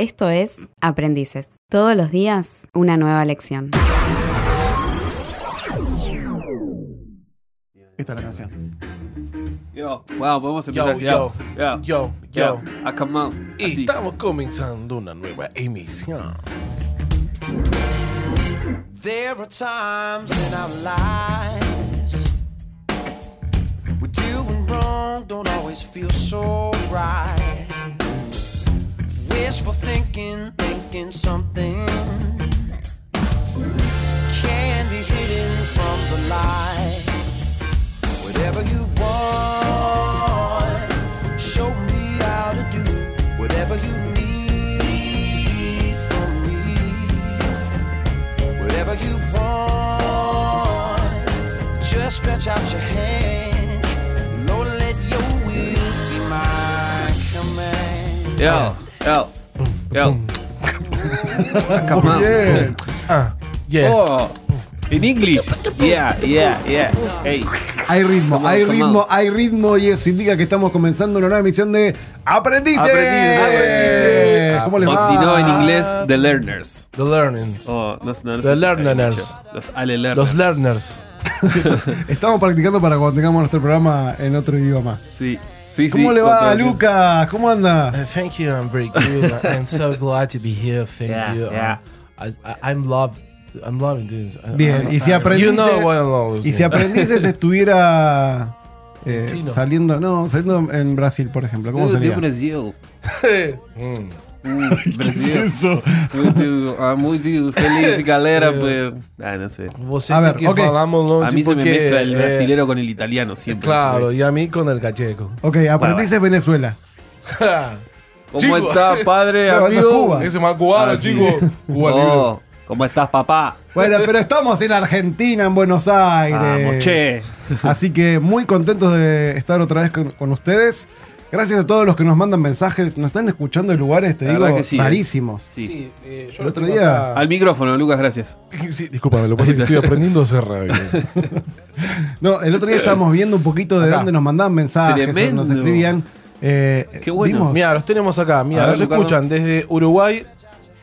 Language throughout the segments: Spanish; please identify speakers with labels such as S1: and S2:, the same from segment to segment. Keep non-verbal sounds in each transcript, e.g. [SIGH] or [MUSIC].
S1: Esto es Aprendices. Todos los días una nueva lección.
S2: Esta es la canción.
S3: Yo, wow, podemos
S4: Yo,
S3: empezar.
S4: yo,
S3: yo,
S4: yo,
S3: yo.
S4: yo.
S3: Ah, come on.
S4: Y
S3: Así.
S4: estamos comenzando una nueva emisión.
S5: There are times in our lives where doing wrong don't always feel so right. Thinking, something can be hidden from the light. Whatever you want, show me how to do whatever you need from me. Whatever you want, just stretch out your hand. Lord, let your will be my command.
S3: Yo, yo, yo. Come on.
S2: Bien.
S4: Ah, yeah.
S3: Oh, in English. Yeah, yeah, yeah. Hey.
S2: Hay ritmo, hay ritmo, hay ritmo y eso indica que estamos comenzando una nueva emisión de Aprendices.
S3: Aprendices.
S2: Aprendices. ¿Cómo les
S3: O
S2: va?
S3: si no, en inglés, The Learners.
S4: The learnings.
S3: Oh, no, no, no
S4: The learners.
S3: Los Ale Learners.
S4: Los learners. [LAUGHS]
S2: Estamos practicando para cuando tengamos nuestro programa en otro idioma.
S3: Sí, sí, sí.
S2: ¿Cómo le va Lucas? ¿Cómo anda?
S4: Uh, thank you, I'm very good. [LAUGHS] I'm so glad to be here. Thank
S3: Yeah,
S4: you. Um,
S3: yeah.
S4: I, I, I'm love. I'm loving this. I-
S2: Bien, y si aprendices-
S4: You know what.
S2: Y si Aprendices estuviera eh, saliendo, no, saliendo en Brasil, por ejemplo, ¿cómo
S3: Uh, de
S2: sería?
S3: Brasil. [LAUGHS] Uh, Brasil. Muito, ah, muito [LAUGHS] feliz, galera. Pues, ah, no sé.
S4: Você
S2: A ver,
S4: que
S2: ok.
S4: falar longe
S3: A mí se me
S4: porque,
S3: mezcla el
S4: eh,
S3: brasilero con el italiano siempre.
S4: Claro, y a mí con el cacheco.
S2: Ok, Aprendices Venezuela. [LAUGHS]
S3: ¿Cómo
S4: Chico.
S3: está, padre, [LAUGHS]
S2: No, eso es
S3: amigo?
S2: Cuba.
S4: Ese más cubano,
S3: Ah, sí.
S4: chico. Cuba libre.
S3: Oh, ¿Cómo estás, papá?
S2: Bueno, pero estamos en Argentina, en Buenos Aires.
S3: Vamos, che.
S2: Así que muy contentos de estar otra vez con, con ustedes. Gracias a todos los que nos mandan mensajes. Nos están escuchando en lugares, te
S3: La
S2: digo,
S3: verdad que sí, ¿eh?
S2: rarísimos.
S3: Sí.
S4: eh, yo
S2: El otro día-
S3: Al micrófono, Lucas, gracias.
S4: Sí, discúlpame, lo que pasa es que estoy aprendiendo a hacer radio. [LAUGHS]
S2: No, el otro día estábamos viendo un poquito de
S4: Acá.
S2: dónde nos mandaban mensajes, o
S3: Tremendo.
S2: nos escribían. Eh,
S3: Qué bueno.
S4: Mira, los tenemos acá. Mira,
S3: Ricardo.
S4: escuchan desde Uruguay,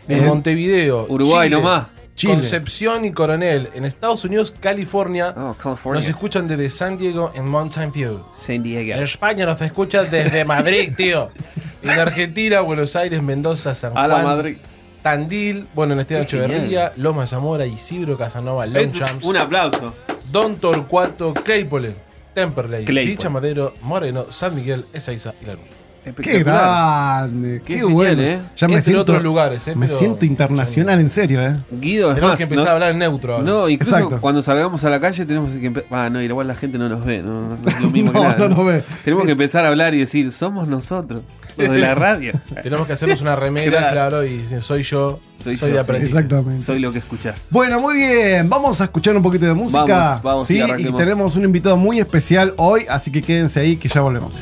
S4: en. Montevideo,
S3: Uruguay
S4: Chile,
S3: nomás.
S2: Chile.
S4: Concepción y Coronel. En Estados Unidos, California.
S3: Oh, California.
S4: Nos escuchan desde San Diego en Mountain View.
S3: San
S4: En
S3: Diego.
S4: España nos escuchan desde Madrid, tío. [LAUGHS] En Argentina, Buenos Aires, Mendoza, San
S3: A
S4: Juan,
S3: la Madrid.
S4: Tandil, bueno, en Esteban Echeverría, Loma Zamora, Isidro Casanova, Longchamps,
S3: un aplauso.
S4: Don Torcuato, Claypole, Temperley,
S3: Claypole.
S4: Villa Madero, Moreno, San Miguel, Ezeiza y Lanús.
S2: Qué grande, qué,
S3: Qué genial,
S2: bueno.
S3: ¿eh?
S2: Ya me
S4: Entre
S2: siento,
S4: otros lugares, ¿eh?
S2: me
S4: Pero-
S2: siento internacional, en serio, ¿eh?
S3: Guido, es
S4: Tenemos
S3: más,
S4: que empezar
S3: no-
S4: a hablar en neutro ahora.
S3: No, incluso
S2: Exacto.
S3: cuando salgamos a la calle tenemos que empezar. Ah, no, igual la gente no nos ve. No, no es lo mismo [LAUGHS] que
S2: No,
S3: nada.
S2: no nos ve.
S3: Tenemos que empezar a hablar y decir, somos nosotros, los de la [LAUGHS] radio.
S4: Tenemos que hacernos una remera,
S3: Claro.
S4: claro, y decir, soy yo,
S3: Soy
S4: soy,
S3: yo,
S4: de
S3: sí.
S4: aprendiz.
S2: Exactamente.
S3: Soy lo que escuchás.
S2: Bueno, muy bien. Vamos a escuchar un poquito de música.
S3: Vamos, vamos,
S2: sí,
S3: y
S2: tenemos un invitado muy especial hoy, así que quédense ahí que ya volvemos.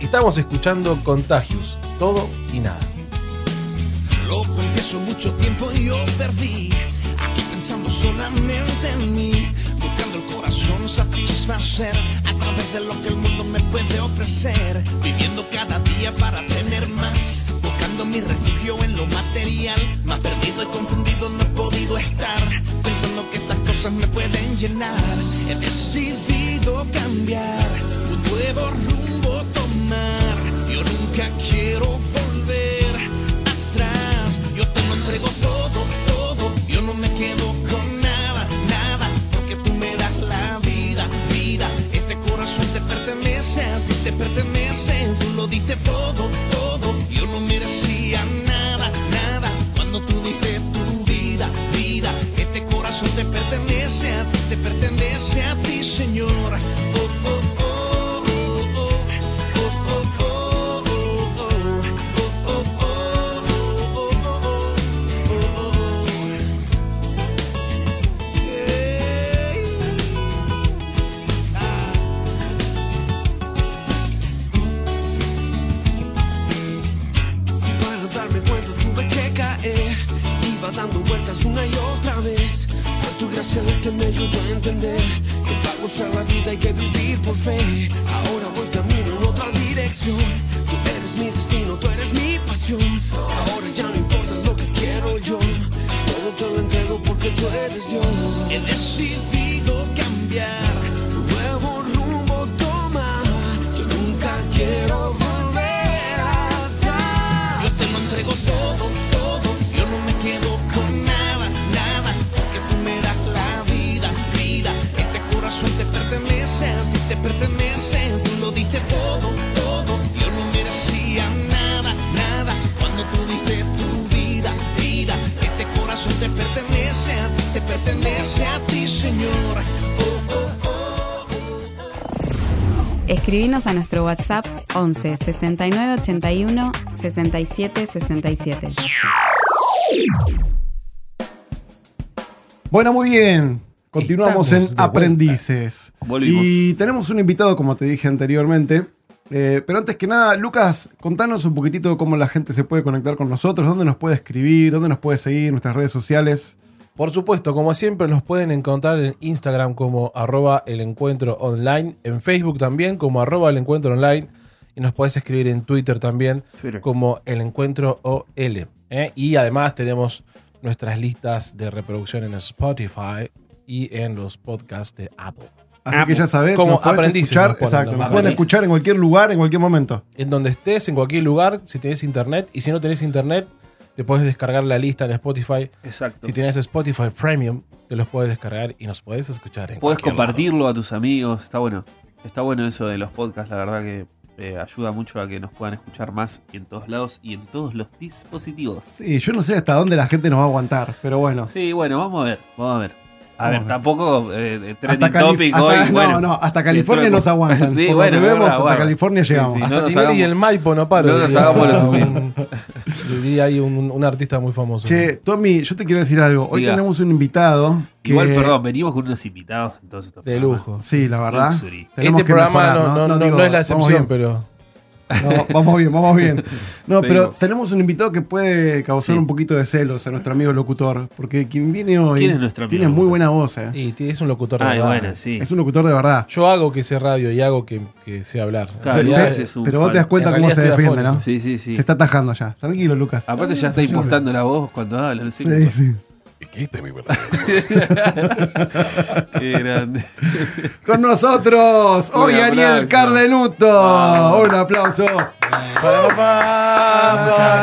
S4: Estamos escuchando Contagios, todo y nada.
S6: Lo confieso, mucho tiempo yo perdí. Aquí pensando solamente en mí. Buscando el corazón satisfacer a través de lo que el mundo me puede ofrecer. Viviendo cada día para tener más. Buscando mi refugio en lo material. Más perdido y confundido no he podido estar. Pensando que estas cosas me pueden llenar. He decidido cambiar. Un nuevo rumbo Yo nunca quiero volver atrás. Yo te lo entrego todo, todo. Yo no me quedo con nada, nada. Porque tú me das la vida, vida. Este corazón te pertenece, a ti te pertenece. Tú lo diste todo, La que me ayudó a entender Que para gozar la vida hay que vivir por fe Ahora voy camino en otra dirección Tú eres mi destino eres mi pasión. Ahora ya no importa lo que quiero yo. Todo te lo entrego porque tú eres Dios. He decidido cambiar.
S1: Escribinos a nuestro WhatsApp 11 69 81 67 67.
S2: Bueno, muy bien. Continuamos
S4: Estamos
S2: en. Aprendices.
S3: Volvimos.
S2: Y tenemos un invitado, como te dije anteriormente. Eh, pero antes que nada, Lucas, contanos un poquitito cómo la gente se puede conectar con nosotros, dónde nos puede escribir, dónde nos puede seguir, nuestras redes sociales.
S4: Por supuesto, como siempre, nos pueden encontrar en Instagram como arroba el encuentro online, en Facebook también como arroba el encuentro online, y nos puedes escribir en Twitter también
S3: Twitter.
S4: como el encuentro OL. ¿eh? Y además tenemos nuestras listas de reproducción en Spotify y en los podcasts de Apple.
S2: Así que ya sabes,
S4: Como
S2: podés
S4: aprendices
S2: escuchar,
S4: nos
S2: exacto,
S4: ¿no?
S2: nos pueden escuchar en cualquier lugar, en cualquier momento.
S4: En donde estés, en cualquier lugar, si tenés internet, y si no tenés internet, te puedes descargar la lista en Spotify.
S3: Exacto.
S4: Si tienes Spotify Premium, te los puedes descargar y nos puedes escuchar en
S3: Puedes compartirlo a tus amigos, está bueno. Está bueno eso de los podcasts, la verdad que eh, ayuda mucho a que nos puedan escuchar más y en todos lados y en todos los dispositivos.
S2: Sí, yo no sé hasta dónde la gente nos va a aguantar, pero bueno.
S3: Sí, bueno, vamos a ver, vamos a ver. A
S2: Vamos
S3: ver,
S2: a ver.
S3: tampoco eh, eh, trending
S2: Hasta Calif-
S3: topic
S2: hasta-
S3: hoy,
S2: no,
S3: bueno.
S2: no, hasta California nos aguantan. [LAUGHS]
S3: Sí, bueno,
S2: que vemos,
S3: verdad,
S2: hasta
S3: bueno.
S2: California llegamos.
S3: sí,
S4: Hasta
S3: no
S4: Tinelli y el Maipo no paro.
S3: no nos hagamos los [LAUGHS] [LAUGHS]
S4: Diría ahí un, un artista muy famoso.
S2: Che, Tommy, yo te quiero decir algo. Hoy
S3: Diga.
S2: tenemos un invitado. Que,
S3: Igual, perdón, venimos con unos invitados entonces.
S4: de lujo.
S2: Sí, la verdad.
S3: Luxury.
S4: Este programa
S2: mejorar,
S4: no, no, no,
S2: digo,
S4: no es la excepción, pero
S2: No, vamos bien, vamos bien. No, [LAUGHS] pero tenemos un invitado que puede causar
S3: Sí.
S2: un poquito de celos a nuestro amigo locutor. Porque quien viene hoy
S3: ¿Quién es nuestro amigo
S2: tiene muy buena voz. eh.
S4: y es un locutor de
S3: Ay,
S4: verdad.
S3: bueno, sí.
S2: Es un locutor de verdad.
S4: Yo hago que sé radio y hago que, que sé hablar.
S3: Claro,
S4: realidad,
S3: Lucas es un
S2: pero vos te das cuenta
S4: En
S2: cómo se defiende, ¿no?
S3: Sí, sí, sí.
S2: Se está atajando ya. Tranquilo, Lucas.
S3: Aparte ya está impostando la voz cuando habla. No sé Qué [LAUGHS]
S2: sí.
S3: Qué grande.
S2: Con nosotros,
S3: Un
S2: hoy Ariel
S3: aplauso.
S2: Cardenuto. Un aplauso.
S7: Muchas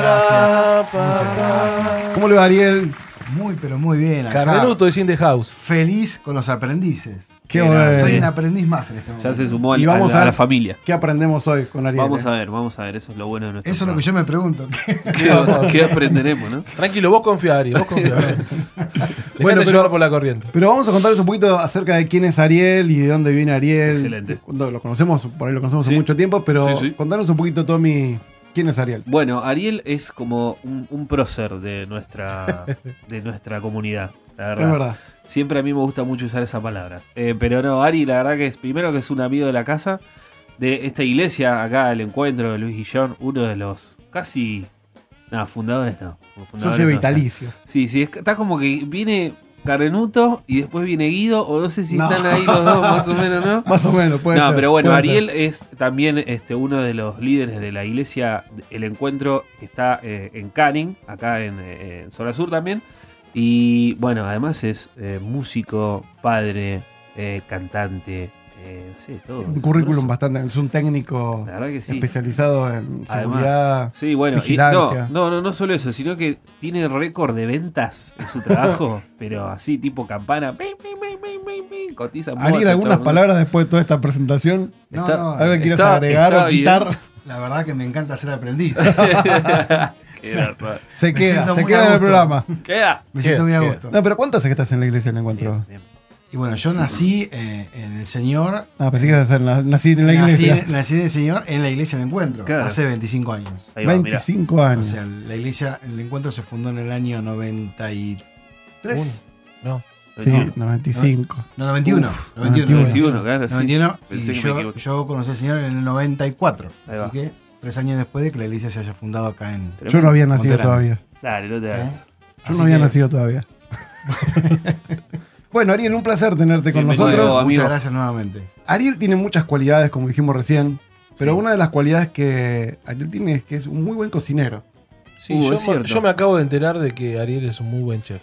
S7: gracias. Muchas gracias.
S2: ¿Cómo le va, Ariel?
S7: Muy, pero muy bien. acá.
S4: Carmenuto es in the house.
S7: Feliz con los aprendices.
S2: Qué bueno.
S7: Soy un aprendiz más en este
S3: Ya
S7: momento.
S3: se sumó al-
S2: Y vamos
S3: a, la,
S2: a
S3: a
S2: ver-
S3: la familia.
S2: ¿Qué aprendemos hoy con Ariel?
S3: Vamos
S2: eh?
S3: a ver, vamos a ver. Eso es lo bueno de nuestro
S7: Eso es lo que yo me pregunto. [LAUGHS]
S3: ¿Qué, qué aprenderemos, no?
S4: Tranquilo, vos confía, Ari, vos confía. [LAUGHS]
S2: Bueno, pero-
S4: llevar por la corriente.
S2: Pero vamos a contarles un poquito acerca de quién es Ariel y de dónde viene Ariel.
S3: Excelente.
S2: Cuando lo conocemos, por ahí lo conocemos
S3: Sí.
S2: hace mucho tiempo, pero
S3: Sí, sí.
S2: contanos un poquito, Tommy, quién es Ariel.
S3: Bueno, Ariel es como un, un prócer de nuestra, [LAUGHS] de nuestra comunidad. La verdad.
S2: Es verdad.
S3: Siempre a mí me gusta mucho usar esa palabra. Eh, pero no, Ari, la verdad que es primero que es un amigo de la casa, de esta iglesia, acá el encuentro de Luis Guillón, uno de los casi. No, fundadores no. fundadores
S2: Socio
S3: no, o sea,
S2: vitalicio.
S3: Sí, sí, está como que viene Carrenuto y después viene Guido, o no sé si
S2: No.
S3: están ahí los dos más o menos, ¿no? [LAUGHS]
S2: Más o menos, puede
S3: no,
S2: ser.
S3: pero bueno,
S2: ser.
S3: Ariel es también este, uno de los líderes de la iglesia, el encuentro que está eh, en Canning, acá en, eh, en Zona Sur también. Y bueno, además es eh, músico, padre, eh, cantante, eh, sí, todo.
S2: Un currículum bastante. Es un técnico
S3: sí.
S2: especializado en
S3: Además,
S2: seguridad.
S3: sí, bueno,
S2: vigilancia.
S3: no, no, no, no solo eso, sino que tiene récord de ventas en su trabajo, [LAUGHS] pero así tipo campana, cotiza mods,
S2: algunas palabras después de toda esta presentación.
S7: No,
S3: Está-
S7: no,
S2: ¿Algo que quieras agregar
S3: está
S2: o quitar?
S3: bien.
S7: la verdad que me encanta ser aprendiz. [LAUGHS]
S3: grasa. [LAUGHS]
S2: Se queda, se queda en el programa.
S3: Queda.
S7: Me siento muy a gusto.
S2: No, pero ¿cuánto hace que estás en la iglesia del encuentro?
S3: Bien, bien.
S7: Y bueno, yo nací eh, en el Señor.
S2: Ah, pensé que ibas a nací en la
S7: nací,
S2: iglesia.
S7: nací en el Señor en la iglesia del encuentro.
S3: Claro.
S7: Hace 25 años.
S3: Ahí va, mirá.
S2: 25
S7: O
S2: años.
S7: sea, la iglesia, el encuentro se fundó en el año 93.
S4: No.
S2: sí, 95.
S7: No, 91.
S3: Uf,
S7: 91.
S3: 21, claro, sí.
S7: 91
S3: Pensé
S7: y yo, yo conocí al Señor en el 94.
S3: Ahí
S7: así
S3: va.
S7: que tres años después de que la iglesia se haya fundado acá en...
S2: Yo no había nacido
S7: Monterrey.
S2: todavía.
S3: Dale, no te
S7: ¿eh?
S2: Yo
S7: Así
S2: no había
S7: que,
S2: nacido todavía. [LAUGHS] bueno, Ariel, un placer tenerte con
S3: Bienvenido,
S2: nosotros.
S3: amigo.
S7: Muchas gracias nuevamente.
S2: Ariel tiene muchas cualidades, como dijimos recién. Pero
S3: Sí.
S2: una de las cualidades que Ariel tiene es que es un muy buen cocinero.
S4: Sí,
S3: Uh,
S4: yo,
S3: es
S4: me-
S3: cierto.
S4: yo me acabo de enterar de que Ariel es un muy buen chef.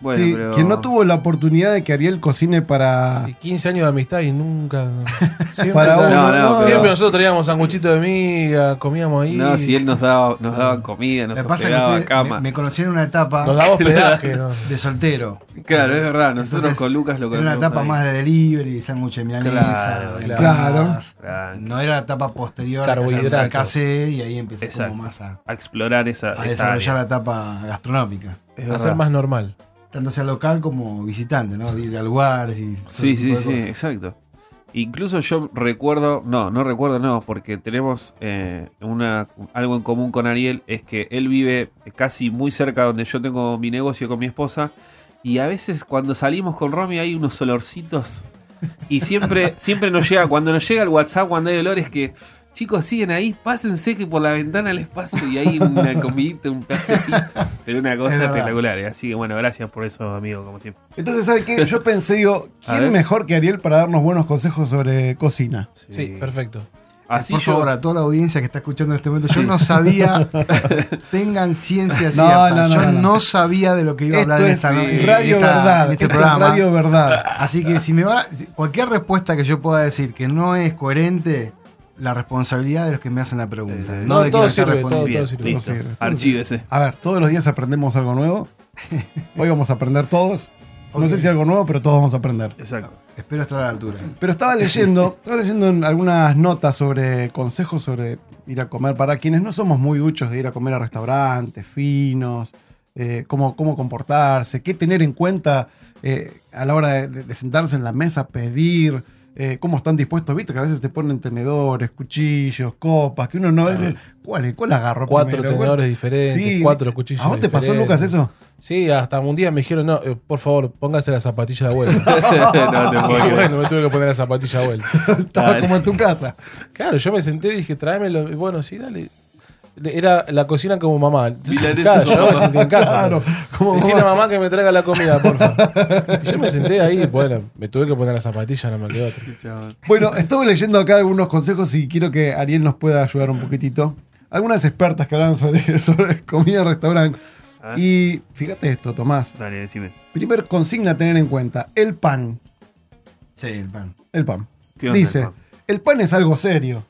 S3: Bueno,
S2: sí,
S3: pero-
S2: quien no tuvo la oportunidad de que Ariel cocine para.
S4: Sí, 15 años de amistad y nunca. [LAUGHS] Siempre,
S2: Para
S4: la-
S2: uno,
S3: No, no,
S2: no,
S3: pero-
S4: siempre nosotros traíamos sanguchito de miga, comíamos ahí.
S3: No, si él nos daba, nos daba comida, nos hospedaba
S7: ustedes
S3: cama.
S7: me, me conocí en una etapa
S4: Nos daba hospedaje, [LAUGHS] ¿no?
S7: de soltero.
S3: Claro, es verdad. Nosotros
S7: Entonces,
S3: con Lucas lo
S7: Era una
S3: conocimos
S7: etapa
S3: ahí.
S7: más de delivery, sándwich de milanesa,
S3: Claro,
S7: de
S4: claro.
S3: Claro.
S7: No era la etapa posterior
S4: Carbohidratos.
S7: al casé y ahí empecé
S3: Exacto.
S7: como más a,
S3: A explorar esa,
S7: a
S3: esa
S7: desarrollar la etapa gastronómica.
S3: Es
S4: A
S3: verdad.
S4: ser más normal.
S7: Tanto sea local como visitante, ¿no? De ir a lugares y
S3: Sí, sí, sí, exacto. Incluso yo recuerdo, no, no recuerdo, no, porque tenemos eh, una, algo en común con Ariel, es que él vive casi muy cerca donde yo tengo mi negocio con mi esposa, y a veces cuando salimos con Romy hay unos olorcitos, y siempre, siempre nos llega, cuando nos llega el WhatsApp, cuando hay olores que, chicos, siguen ahí, pásense que por la ventana les paso, y hay una [LAUGHS] comidita, un pedazo de pizza, pero una cosa espectacular, eh. así que bueno, gracias por eso, amigo, como siempre.
S2: Entonces, ¿sabes qué? Yo pensé, digo, [LAUGHS] ¿quién mejor que Ariel para darnos buenos consejos sobre cocina?
S4: Sí, perfecto.
S3: Así
S7: Por
S3: yo-
S7: favor, a toda la audiencia que está escuchando en este momento, yo no sabía, [LAUGHS] tengan ciencia cierta,
S2: no, no,
S7: yo
S2: no,
S7: no,
S2: no.
S7: sabía de lo que iba a
S2: Esto
S7: hablar en
S2: es
S7: esta,
S2: radio
S7: esta-
S2: verdad.
S7: en este
S2: esto
S7: programa.
S2: es radio verdad.
S7: Así que si me va, cualquier respuesta que yo pueda decir que no es coherente, la responsabilidad de los que me hacen la pregunta.
S3: Eh,
S7: no
S4: no,
S7: de
S4: todo sirve, todo-
S3: Bien,
S4: sirve.
S3: listo.
S2: Todo sirve.
S3: Archívese.
S2: A ver, todos los días aprendemos algo nuevo. [LAUGHS] Hoy vamos a aprender todos. No sé si algo nuevo, pero todos vamos a aprender.
S3: Exacto.
S7: Espero estar a la altura.
S2: Pero estaba leyendo, [LAUGHS] estaba leyendo en algunas notas sobre consejos sobre ir a comer. Para quienes no somos muy duchos de ir a comer a restaurantes finos, eh, cómo, cómo comportarse, qué tener en cuenta eh, a la hora de, de- de sentarse en la mesa, pedir, eh, cómo están dispuestos. Viste que a veces te ponen tenedores, cuchillos, copas, que uno no veces, ¿cuál, cuál agarro?
S4: Cuatro
S2: primero?
S4: tenedores
S2: ¿Cuál?
S4: diferentes,
S2: Sí,
S4: cuatro cuchillos
S2: ¿A vos te pasó. Lucas, eso?
S4: Sí, hasta un día me dijeron, no, eh, por favor, póngase la zapatilla de vuelta. [LAUGHS] [LAUGHS]
S3: no te puedo
S4: y [LAUGHS] bueno, me tuve que poner la zapatilla de vuelta.
S2: Estaba
S3: Dale.
S2: como en tu casa.
S4: Claro, yo me senté y dije, tráemelo. Y bueno, sí, dale. Era la cocina como mamá. Claro, yo me sentí en casa.
S2: Claro,
S4: entonces.
S2: Como
S4: Decirle a
S2: mamá.
S4: que me traiga la comida, porfa. Y [LAUGHS] yo me senté ahí, bueno, me tuve que poner la zapatilla, no me quedó otra.
S2: Bueno, estuve leyendo acá algunos consejos y quiero que Ariel nos pueda ayudar un poquitito. Algunas expertas que hablan sobre, [LAUGHS] sobre comida en restaurante. Y fíjate esto, Tomás.
S3: Dale, decime.
S2: Primer consigna a tener en cuenta, el pan.
S7: Sí, el pan.
S2: El pan.
S3: ¿Qué onda
S2: Dice,
S3: el pan?
S2: el pan es algo serio.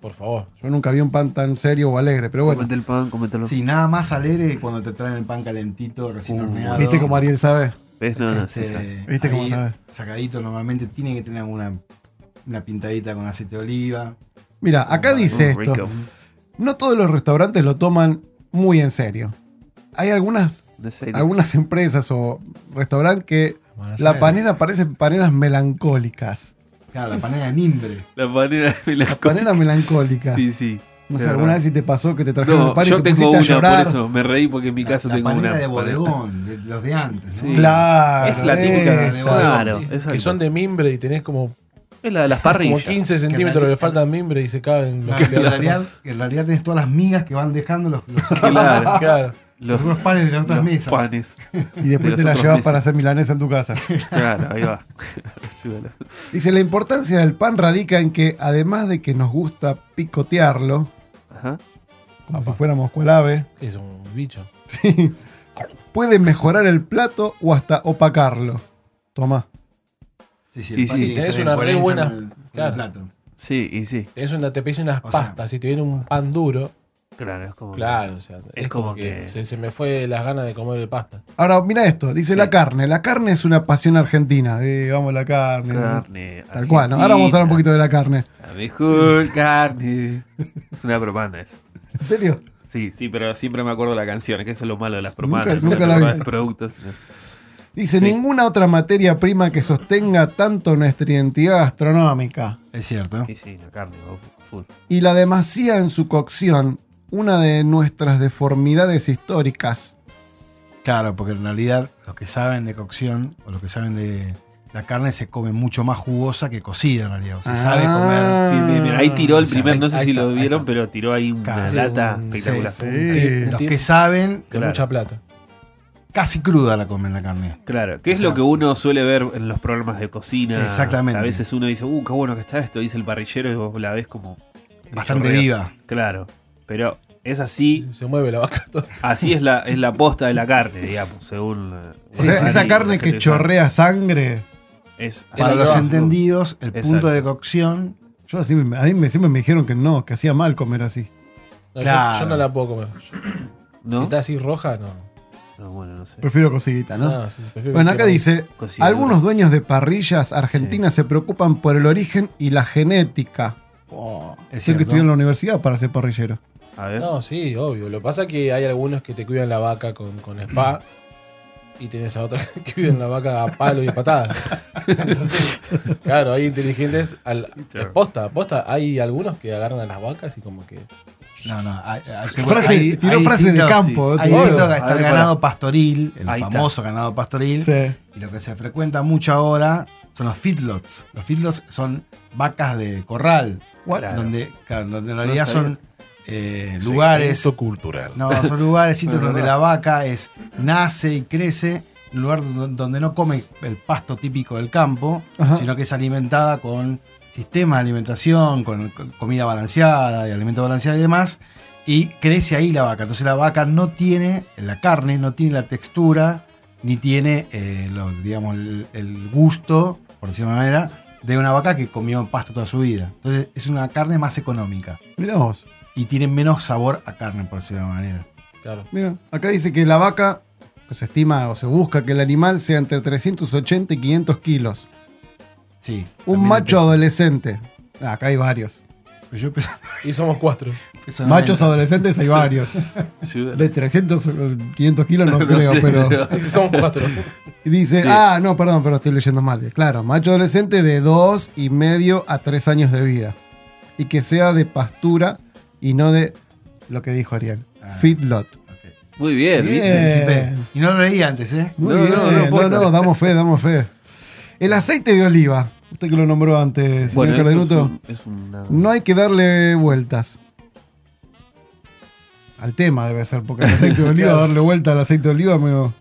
S4: Por favor.
S2: Yo nunca vi un pan tan serio o alegre, pero bueno.
S3: Comete el pan, comételo.
S7: Sí, nada más alegre cuando te traen el pan calentito, recién
S3: Uh,
S7: horneado.
S2: ¿Viste cómo Ariel sabe?
S3: ¿Ves? No, no,
S7: Este.
S2: ¿Viste cómo sabe?
S7: Sacadito normalmente tiene que tener una, una pintadita con aceite de oliva.
S2: Mira, acá dice esto.
S3: rico.
S2: No todos los restaurantes lo toman muy en serio. Hay algunas, algunas empresas o restaurantes que la panera parecen paneras melancólicas.
S7: Claro, la panera de mimbre.
S3: La manera de [LAUGHS] la
S2: La panera melancólica.
S3: Sí, sí.
S2: No sé, alguna
S3: verdad.
S2: vez si te pasó que te trajeron
S3: No,
S2: pan y
S3: yo
S2: te
S3: tengo una, por eso. Me reí porque en mi
S7: La,
S3: casa
S7: la
S3: tengo
S7: panera
S3: una.
S7: de
S3: panera.
S7: bodegón, de los de antes. ¿no?
S3: Sí.
S2: Claro.
S3: Es la típica.
S2: esa.
S3: Claro,
S4: Sí,
S3: exacto.
S4: que son de mimbre y tenés como,
S3: Es la de las
S4: como
S3: parrillas.
S4: 15 centímetros le faltan mimbre y se caen los
S7: Claro, que en, realidad, en realidad tenés todas las migas que van dejando los, los, [LAUGHS]
S3: Claro. [LAUGHS]
S4: Claro.
S3: Los,
S7: los panes de las otras
S3: los
S7: mesas.
S3: panes. [LAUGHS]
S2: Y después
S3: de
S2: te la llevas
S3: meses.
S2: para hacer milanesa en tu casa. [LAUGHS]
S3: Claro, ahí va. [LAUGHS] Ayúdalo.
S2: Dice, la importancia del pan radica en que, además de que nos gusta picotearlo,
S3: Ajá.
S2: como
S4: Papá.
S2: si fuéramos cuelave,
S4: Que es un bicho.
S2: puede mejorar el plato o hasta opacarlo. Toma.
S7: Sí, sí,
S3: Sí,
S7: pan que
S4: tenés una re buena-
S7: en el-
S4: claro.
S7: plato.
S3: Sí, y sí.
S4: Tenés una, te pedís unas
S7: O sea-
S4: pastas, si te viene un pan duro,
S3: Claro, es como.
S4: claro, o sea, es,
S3: como
S4: como, que,
S3: que-
S4: se, se me fue las ganas de comer el pasta.
S2: Ahora, mira esto. Dice
S3: Sí.
S2: la carne. La carne es una pasión argentina. Eh, vamos la carne.
S3: Carne.
S2: Tal cual. ¿no? Ahora vamos a hablar un poquito de la carne.
S3: La mejor carne. Es una propaganda esa.
S2: ¿En serio?
S3: Sí, sí, pero siempre me acuerdo la canción, que eso es lo malo de las propagandas.
S2: Nunca- nunca
S3: no
S2: la vi.
S3: acordás del producto, sino-
S2: Dice,
S3: Sí.
S2: ninguna otra materia prima que sostenga tanto nuestra identidad gastronómica
S7: Es cierto.
S3: Sí, sí, la carne, full.
S2: y la demasía en su cocción, una de nuestras deformidades históricas.
S7: Claro, porque en realidad los que saben de cocción o los que saben de la carne se come mucho más jugosa que cocida en realidad. O se sabe
S2: Ah.
S7: comer.
S3: Bien, bien, bien. Ahí tiró el
S7: o sea,
S3: primer, no sé si
S7: está,
S3: lo vieron, pero tiró ahí una
S7: Claro,
S3: lata espectacular.
S2: sí.
S7: Los que saben
S4: de
S3: Claro.
S4: mucha plata.
S7: casi cruda la comen la carne.
S3: Claro, que es
S7: O sea-
S3: lo que uno suele ver en los programas de cocina.
S7: Exactamente.
S3: A veces uno dice, uh, qué bueno que está esto, dice el parrillero y vos la ves como.
S7: Bastante
S3: chorrea.
S7: viva.
S3: Claro, pero es así,
S4: Se mueve la vaca todo. [LAUGHS]
S3: así es la, es la posta de la carne, digamos, según. eh,
S2: esa carne que chorrea sangre.
S3: Es
S7: Para los entendidos, el
S3: Exacto.
S7: punto de cocción.
S2: Yo así, a mí me, siempre me dijeron que no, que hacía mal comer así.
S4: No,
S7: Claro.
S4: yo, no la puedo comer.
S3: ¿No?
S4: Si está así roja, no.
S3: No, bueno, no sé.
S2: Prefiero cosidita, ¿no?
S4: Ah, sí, prefiero
S2: Bueno,
S4: que
S2: acá dice, algunos dueños de parrillas argentinas se preocupan por el origen y la genética. Oh,
S7: Es
S2: sé que estudió en la universidad para ser parrillero.
S3: A ver.
S4: No, sí, obvio. Lo que pasa es que hay algunos que te cuidan la vaca con, con spa [CLEARS THROAT] y tienes a otros [LAUGHS] que cuidan la vaca a palo y a patada. [LAUGHS] Entonces, claro, hay inteligentes. Al, posta, posta. Hay algunos que agarran a las vacas y como que.
S7: No, no. Hay, hay-
S2: Frase-
S7: hay-
S2: tiró
S7: hay
S2: frase de campo.
S7: Hay que
S3: A
S7: está el
S3: ver,
S7: ganado pastoril, el
S3: Ahí está.
S7: famoso ganado pastoril.
S2: Sí.
S7: Y lo que se frecuenta mucho ahora son los feedlots. Los feedlots son vacas de corral.
S3: Claro.
S7: Donde, en realidad son eh, lugares.
S4: Cultural.
S7: No, son lugares sitios [LAUGHS] donde la vaca es, nace y crece, un lugar donde, donde no come el pasto típico del campo,
S2: Ajá.
S7: sino que es alimentada con sistemas de alimentación, con, con comida balanceada y alimento balanceado y demás, y crece ahí la vaca. Entonces la vaca no tiene la carne, no tiene la textura, ni tiene eh, lo- digamos, el, el gusto, por decirlo de una manera, de una vaca que comió pasto toda su vida. Entonces es una carne más económica
S2: Mirá vos.
S7: Y tiene menos sabor a carne, por decirlo de una manera.
S4: Claro.
S2: Mira, acá dice que la vaca, que se estima o se busca que el animal sea entre 380 y 500 kilos.
S7: Sí.
S2: Un macho adolescente. Ah, acá hay varios.
S7: Pero yo peso-
S4: Y somos cuatro. [LAUGHS]
S7: peso 90.
S2: Machos adolescentes hay varios. [LAUGHS]
S3: Sí,
S2: De 300, eh, 500 kilos no, [LAUGHS]
S3: No
S2: creo,
S3: sé,
S2: pero...
S3: pero-
S4: Sí, somos cuatro.
S2: Y dice,
S3: Sí.
S2: ah, no, perdón, pero estoy leyendo mal. Claro, macho adolescente de 2 y medio a 3 años de vida. Y que sea de pastura y no de lo que dijo Ariel.
S7: Ah.
S2: Feedlot.
S7: Ok.
S3: Muy bien,
S2: Bien.
S7: Y no lo leí antes, ¿eh?
S2: Muy
S3: No,
S2: bien,
S3: no,
S2: no,
S3: no,
S2: damos fe, damos fe. El aceite de oliva, usted que lo nombró antes,
S3: Bueno,
S2: señor
S3: es,
S2: Cardenuto,
S3: un- es una-
S2: no hay que darle vueltas. Al tema debe ser, porque el aceite de oliva, [LAUGHS] darle vuelta al aceite de oliva, medio-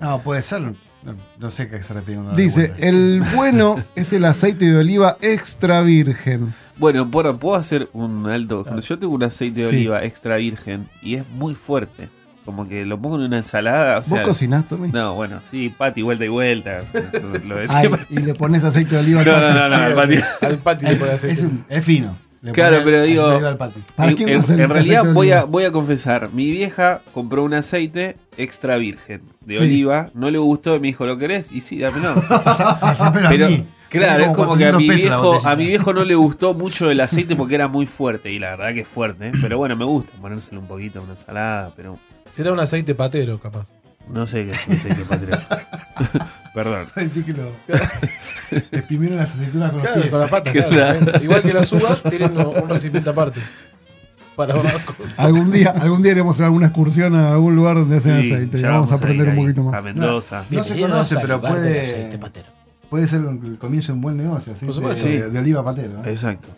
S7: No, puede ser. No, no sé a qué se refiere. de
S2: Dice, el bueno es el aceite de oliva extra virgen.
S3: Bueno, bueno, puedo hacer un alto. Yo tengo un aceite de
S2: Sí.
S3: oliva extra virgen y es muy fuerte. Como que lo pongo en una ensalada. O
S2: ¿Vos
S3: sea,
S2: cocinás, Tommy?
S3: No, bueno, sí, pati, vuelta y vuelta. [LAUGHS] lo
S2: Ay, y le pones aceite de oliva.
S3: No, no, no, no, al pati.
S4: Al le ponen
S7: Es,
S4: aceite.
S7: un- es fino. Le
S3: Claro, pero digo-
S7: de oliva al pati.
S2: ¿Para
S3: En,
S2: qué
S3: en-
S2: usas el
S3: en realidad voy a, voy a confesar, mi vieja compró un aceite extra virgen de
S2: Sí.
S3: oliva, no le gustó y me dijo, ¿lo querés? Y sí, dámelo. [LAUGHS]
S7: Hacémelo a
S3: Pero
S7: mí.
S3: claro, es como que a
S7: 400
S3: mi, viejo,
S7: botellita.
S3: a mi viejo no le gustó mucho el aceite porque era muy fuerte y la verdad que es fuerte, ¿eh? pero bueno, me gusta ponérselo un poquito en una ensalada, pero
S4: Será un aceite patero, capaz.
S3: No sé qué es un aceite patrio. Perdón. [LAUGHS]
S7: Decir que lo. Exprimieron las aceitunas con los
S4: Claro,
S7: pies.
S4: con la pata.
S3: Claro.
S4: claro. Igual que las uvas, tienen un un recipiente aparte. Para
S2: Algún día, algún día iremos a alguna excursión a algún lugar donde hacen
S3: Sí,
S2: aceite y
S3: ya
S2: vamos a
S3: ir
S2: aprender un
S3: ahí,
S2: poquito
S3: A
S2: más.
S3: Mendoza.
S7: No se
S4: Bienvenidos
S7: conoce,
S4: al
S7: pero
S4: lugar del
S7: puede,
S4: aceite patero.
S7: puede ser el comienzo de un buen negocio. Aceite
S4: Por supuesto,
S7: de,
S3: sí.
S7: de oliva patero. ¿eh?
S3: Exacto.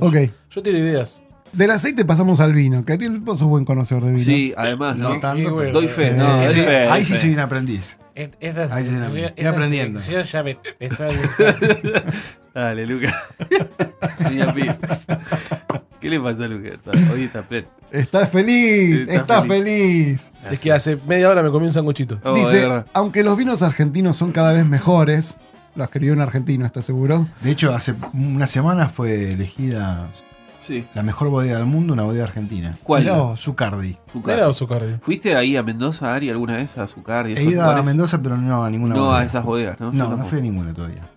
S2: Ok,
S4: Yo tiro ideas.
S2: Del aceite pasamos al vino. Que Ariel, vos sos buen conocedor de vinos.
S3: Sí, además,
S7: No
S3: ¿no?
S7: tanto.
S4: Bueno.
S3: Doy fe,
S2: Sí.
S3: no, doy
S7: Sí,
S3: fe. doy
S7: ahí sí
S3: fe.
S7: soy un aprendiz.
S8: Esta,
S7: Ahí se la-
S8: esta
S7: estoy aprendiendo.
S8: sección ya me, me [LAUGHS] está gustando.
S3: Dale, Lucas. [LAUGHS] ¿Qué le pasa a Lucas? Está- Hoy está pleno.
S2: Estás feliz,
S3: Está
S2: estás
S3: feliz.
S2: feliz.
S4: Es que hace media hora me comí un sanguchito.
S3: Oh,
S2: Dice, aunque los vinos argentinos son cada vez mejores, lo escribió un argentino, ¿estás seguro?
S7: De hecho, hace una semana fue elegida
S3: Sí.
S7: la mejor bodega del mundo, una bodega argentina.
S3: ¿Cuál?
S2: Vos.
S7: Zucardi.
S3: Zucar.
S4: Mira su cardio.
S3: ¿Fuiste ahí a Mendoza, Ari, alguna vez a Zucar? y
S7: He ido a? Mendoza, pero no a ninguna
S3: No
S7: bodega.
S3: a esas bodegas, ¿no?
S7: No, no fui a ninguna todavía.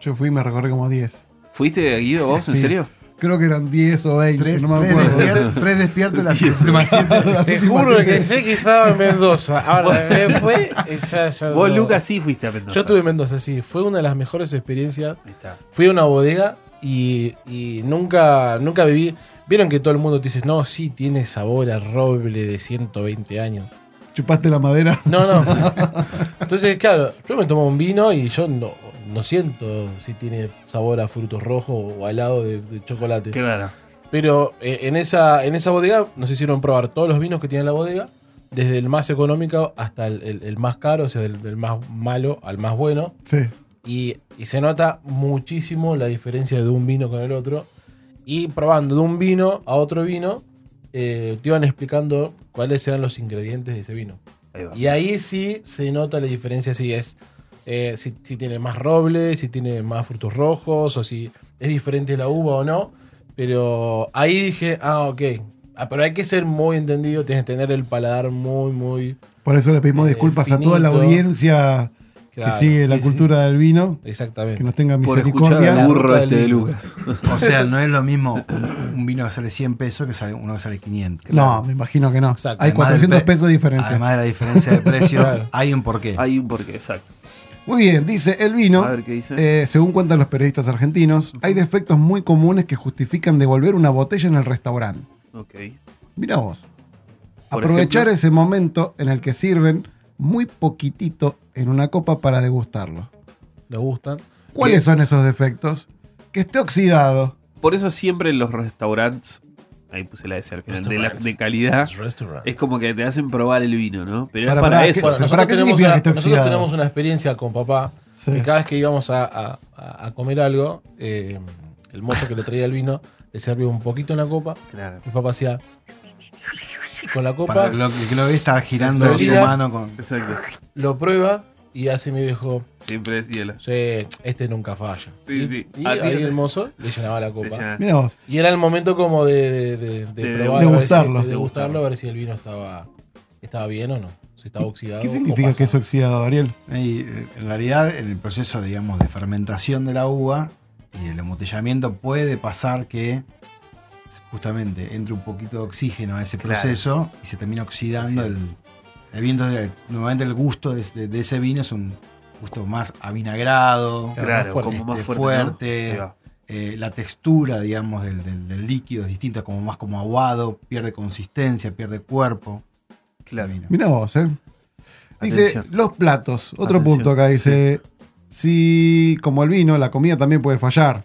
S2: Yo fui y me recorrí como 10.
S3: ¿Fuiste, Guido, vos? ¿En serio?
S2: Creo que eran 10 o 20,
S7: Tres,
S2: no me
S7: tres
S2: acuerdo.
S7: despier- tres despiertos las [LAUGHS] últimas siete.
S2: Las
S8: Te
S2: últimas
S8: juro que sé que estaba en Mendoza. Ahora, después, ya, ya
S3: Vos,
S8: no.
S3: Lucas, sí fuiste a Mendoza.
S4: Yo estuve en Mendoza, sí. Fue una de las mejores experiencias.
S3: Ahí está.
S4: Fui a una bodega y, y nunca, nunca viví. Vieron que todo el mundo te dice, no, sí, tiene sabor a roble de 120 años.
S2: Chupaste la madera.
S4: No, no. [LAUGHS] Entonces, claro, yo me tomo un vino y yo no, no siento si tiene sabor a frutos rojos o helado de, de chocolate.
S3: Claro.
S4: Pero eh, en, esa, en esa bodega nos hicieron probar todos los vinos que tiene la bodega desde el más económico hasta el, el- el más caro, o sea, del, del más malo al más bueno.
S2: Sí.
S4: Y, y se nota muchísimo la diferencia de un vino con el otro. Y probando de un vino a otro vino, eh, te iban explicando cuáles eran los ingredientes de ese vino.
S3: Ahí.
S4: Y ahí sí se nota la diferencia si es eh, si, si tiene más roble, si tiene más frutos rojos, o si es diferente la uva o no. Pero ahí dije, ah, ok. Ah, pero hay que ser muy entendido, tienes que tener el paladar muy, muy.
S2: Por eso le pedimos
S4: Eh,
S2: disculpas a toda la audiencia
S4: Claro,
S2: que sigue la
S4: sí,
S2: cultura del vino.
S4: exactamente.
S2: Que nos tenga
S3: Por escuchar
S2: misericordia.
S4: La
S3: burro este de. Lucas.
S7: O sea, no es lo mismo un, vino que sale 100 pesos que sale uno que sale 500.
S2: No, me imagino que no.
S4: Exacto.
S2: Hay
S7: Además
S2: 400
S7: del pre-
S2: pesos de diferencia.
S7: Además de la diferencia de precio,
S4: Claro.
S7: hay un porqué.
S3: Hay un porqué, exacto.
S2: Muy bien, dice el vino.
S3: A ver qué dice.
S2: eh, según cuentan los periodistas argentinos, hay defectos muy comunes que justifican devolver una botella en el restaurante.
S3: ok.
S2: Mira vos.
S3: Por
S2: Aprovechar
S3: ejemplo.
S2: ese momento en el que sirven muy poquitito en una copa para degustarlo.
S4: Me gustan.
S2: ¿Cuáles
S3: ¿Qué?
S2: son esos defectos? Que esté oxidado.
S3: Por eso siempre en los restaurantes, ahí puse la S al final, de, la- de calidad, es como que te hacen probar el vino, ¿no? Pero
S2: Para-
S3: es para
S2: para
S3: eso.
S2: que-
S4: Bueno,
S2: ¿Pero
S4: nosotros,
S2: para qué
S4: tenemos
S2: significa
S4: una,
S2: que esté
S4: nosotros tenemos una experiencia con papá.
S2: Sí.
S4: Que cada vez que íbamos a, a- a- a comer algo, eh, el mozo que le traía el vino le servía un poquito en la copa.
S3: Claro.
S4: Mi papá hacía con la copa,
S7: Para lo que lo ve estaba girando su mano con.
S3: Exacto.
S4: lo prueba y hace mi viejo.
S3: Siempre es hielo.
S4: Sí, este nunca falla.
S3: Sí,
S4: y
S3: sí.
S4: y
S3: Así
S4: ahí
S3: es.
S4: el mozo le llenaba la copa.
S2: Mira vos.
S4: Y era el momento como de, de, de- probar, si-
S2: degustarlo.
S4: de degustarlo, a ver si el vino estaba, estaba bien o no. Si estaba oxidado.
S2: ¿Qué significa que es oxidado, Ariel?
S7: Y, en realidad, en el proceso, digamos, de fermentación de la uva y del embotellamiento, puede pasar que justamente entre un poquito de oxígeno a ese
S3: Claro.
S7: proceso y se termina oxidando el, el vino. Entonces, Normalmente el gusto de, de- de ese vino es un gusto más avinagrado,
S3: Claro,
S4: fuerte,
S3: como más
S7: este,
S3: fuerte.
S7: eh, la textura, digamos, del, del- del líquido es distinta, como más como aguado, pierde consistencia, pierde cuerpo.
S3: Claro.
S2: Mira vos, ¿eh? Dice
S3: Atención.
S2: los platos. Otro
S3: Atención,
S2: punto acá dice: si, como el vino, la comida también puede fallar.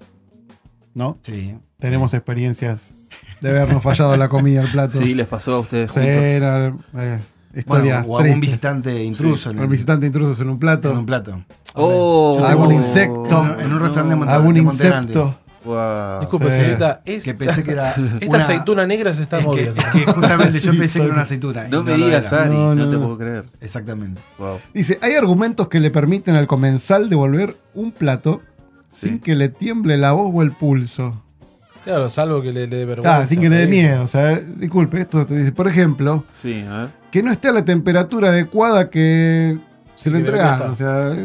S2: ¿No?
S7: Sí.
S2: Tenemos experiencias de habernos fallado la comida, el plato.
S3: Sí, les pasó a ustedes
S2: Sí, era, eh,
S7: Bueno,
S2: historias
S7: o algún
S2: tristes.
S7: visitante intruso en
S2: El
S7: el,
S2: visitante intruso en un plato.
S7: en un plato.
S3: Oh,
S2: Algún
S3: oh,
S2: insecto.
S7: En un restaurante de Monte-
S2: algún insecto.
S3: Wow.
S4: Disculpe,
S2: Sí.
S4: señorita.
S7: Que pensé que era. [LAUGHS]
S4: esta
S7: una-
S4: aceituna negra se está
S7: es que,
S4: moviendo.
S7: es que justamente yo
S2: Sí,
S7: pensé que era una aceituna.
S3: No me digas. Ari,
S2: No,
S3: no,
S2: no,
S3: te puedo creer.
S7: Exactamente.
S3: Wow.
S2: Dice, hay argumentos que le permiten al comensal devolver un plato
S3: Sí.
S2: sin que le tiemble la voz o el pulso.
S4: Claro, salvo que le, le dé vergüenza.
S2: Ah, sin que le dé miedo. O sea, disculpe, esto te dice, por ejemplo,
S3: Sí, a ver.
S2: que no esté a la temperatura adecuada que se lo
S4: Que debería
S2: entregan. O sea,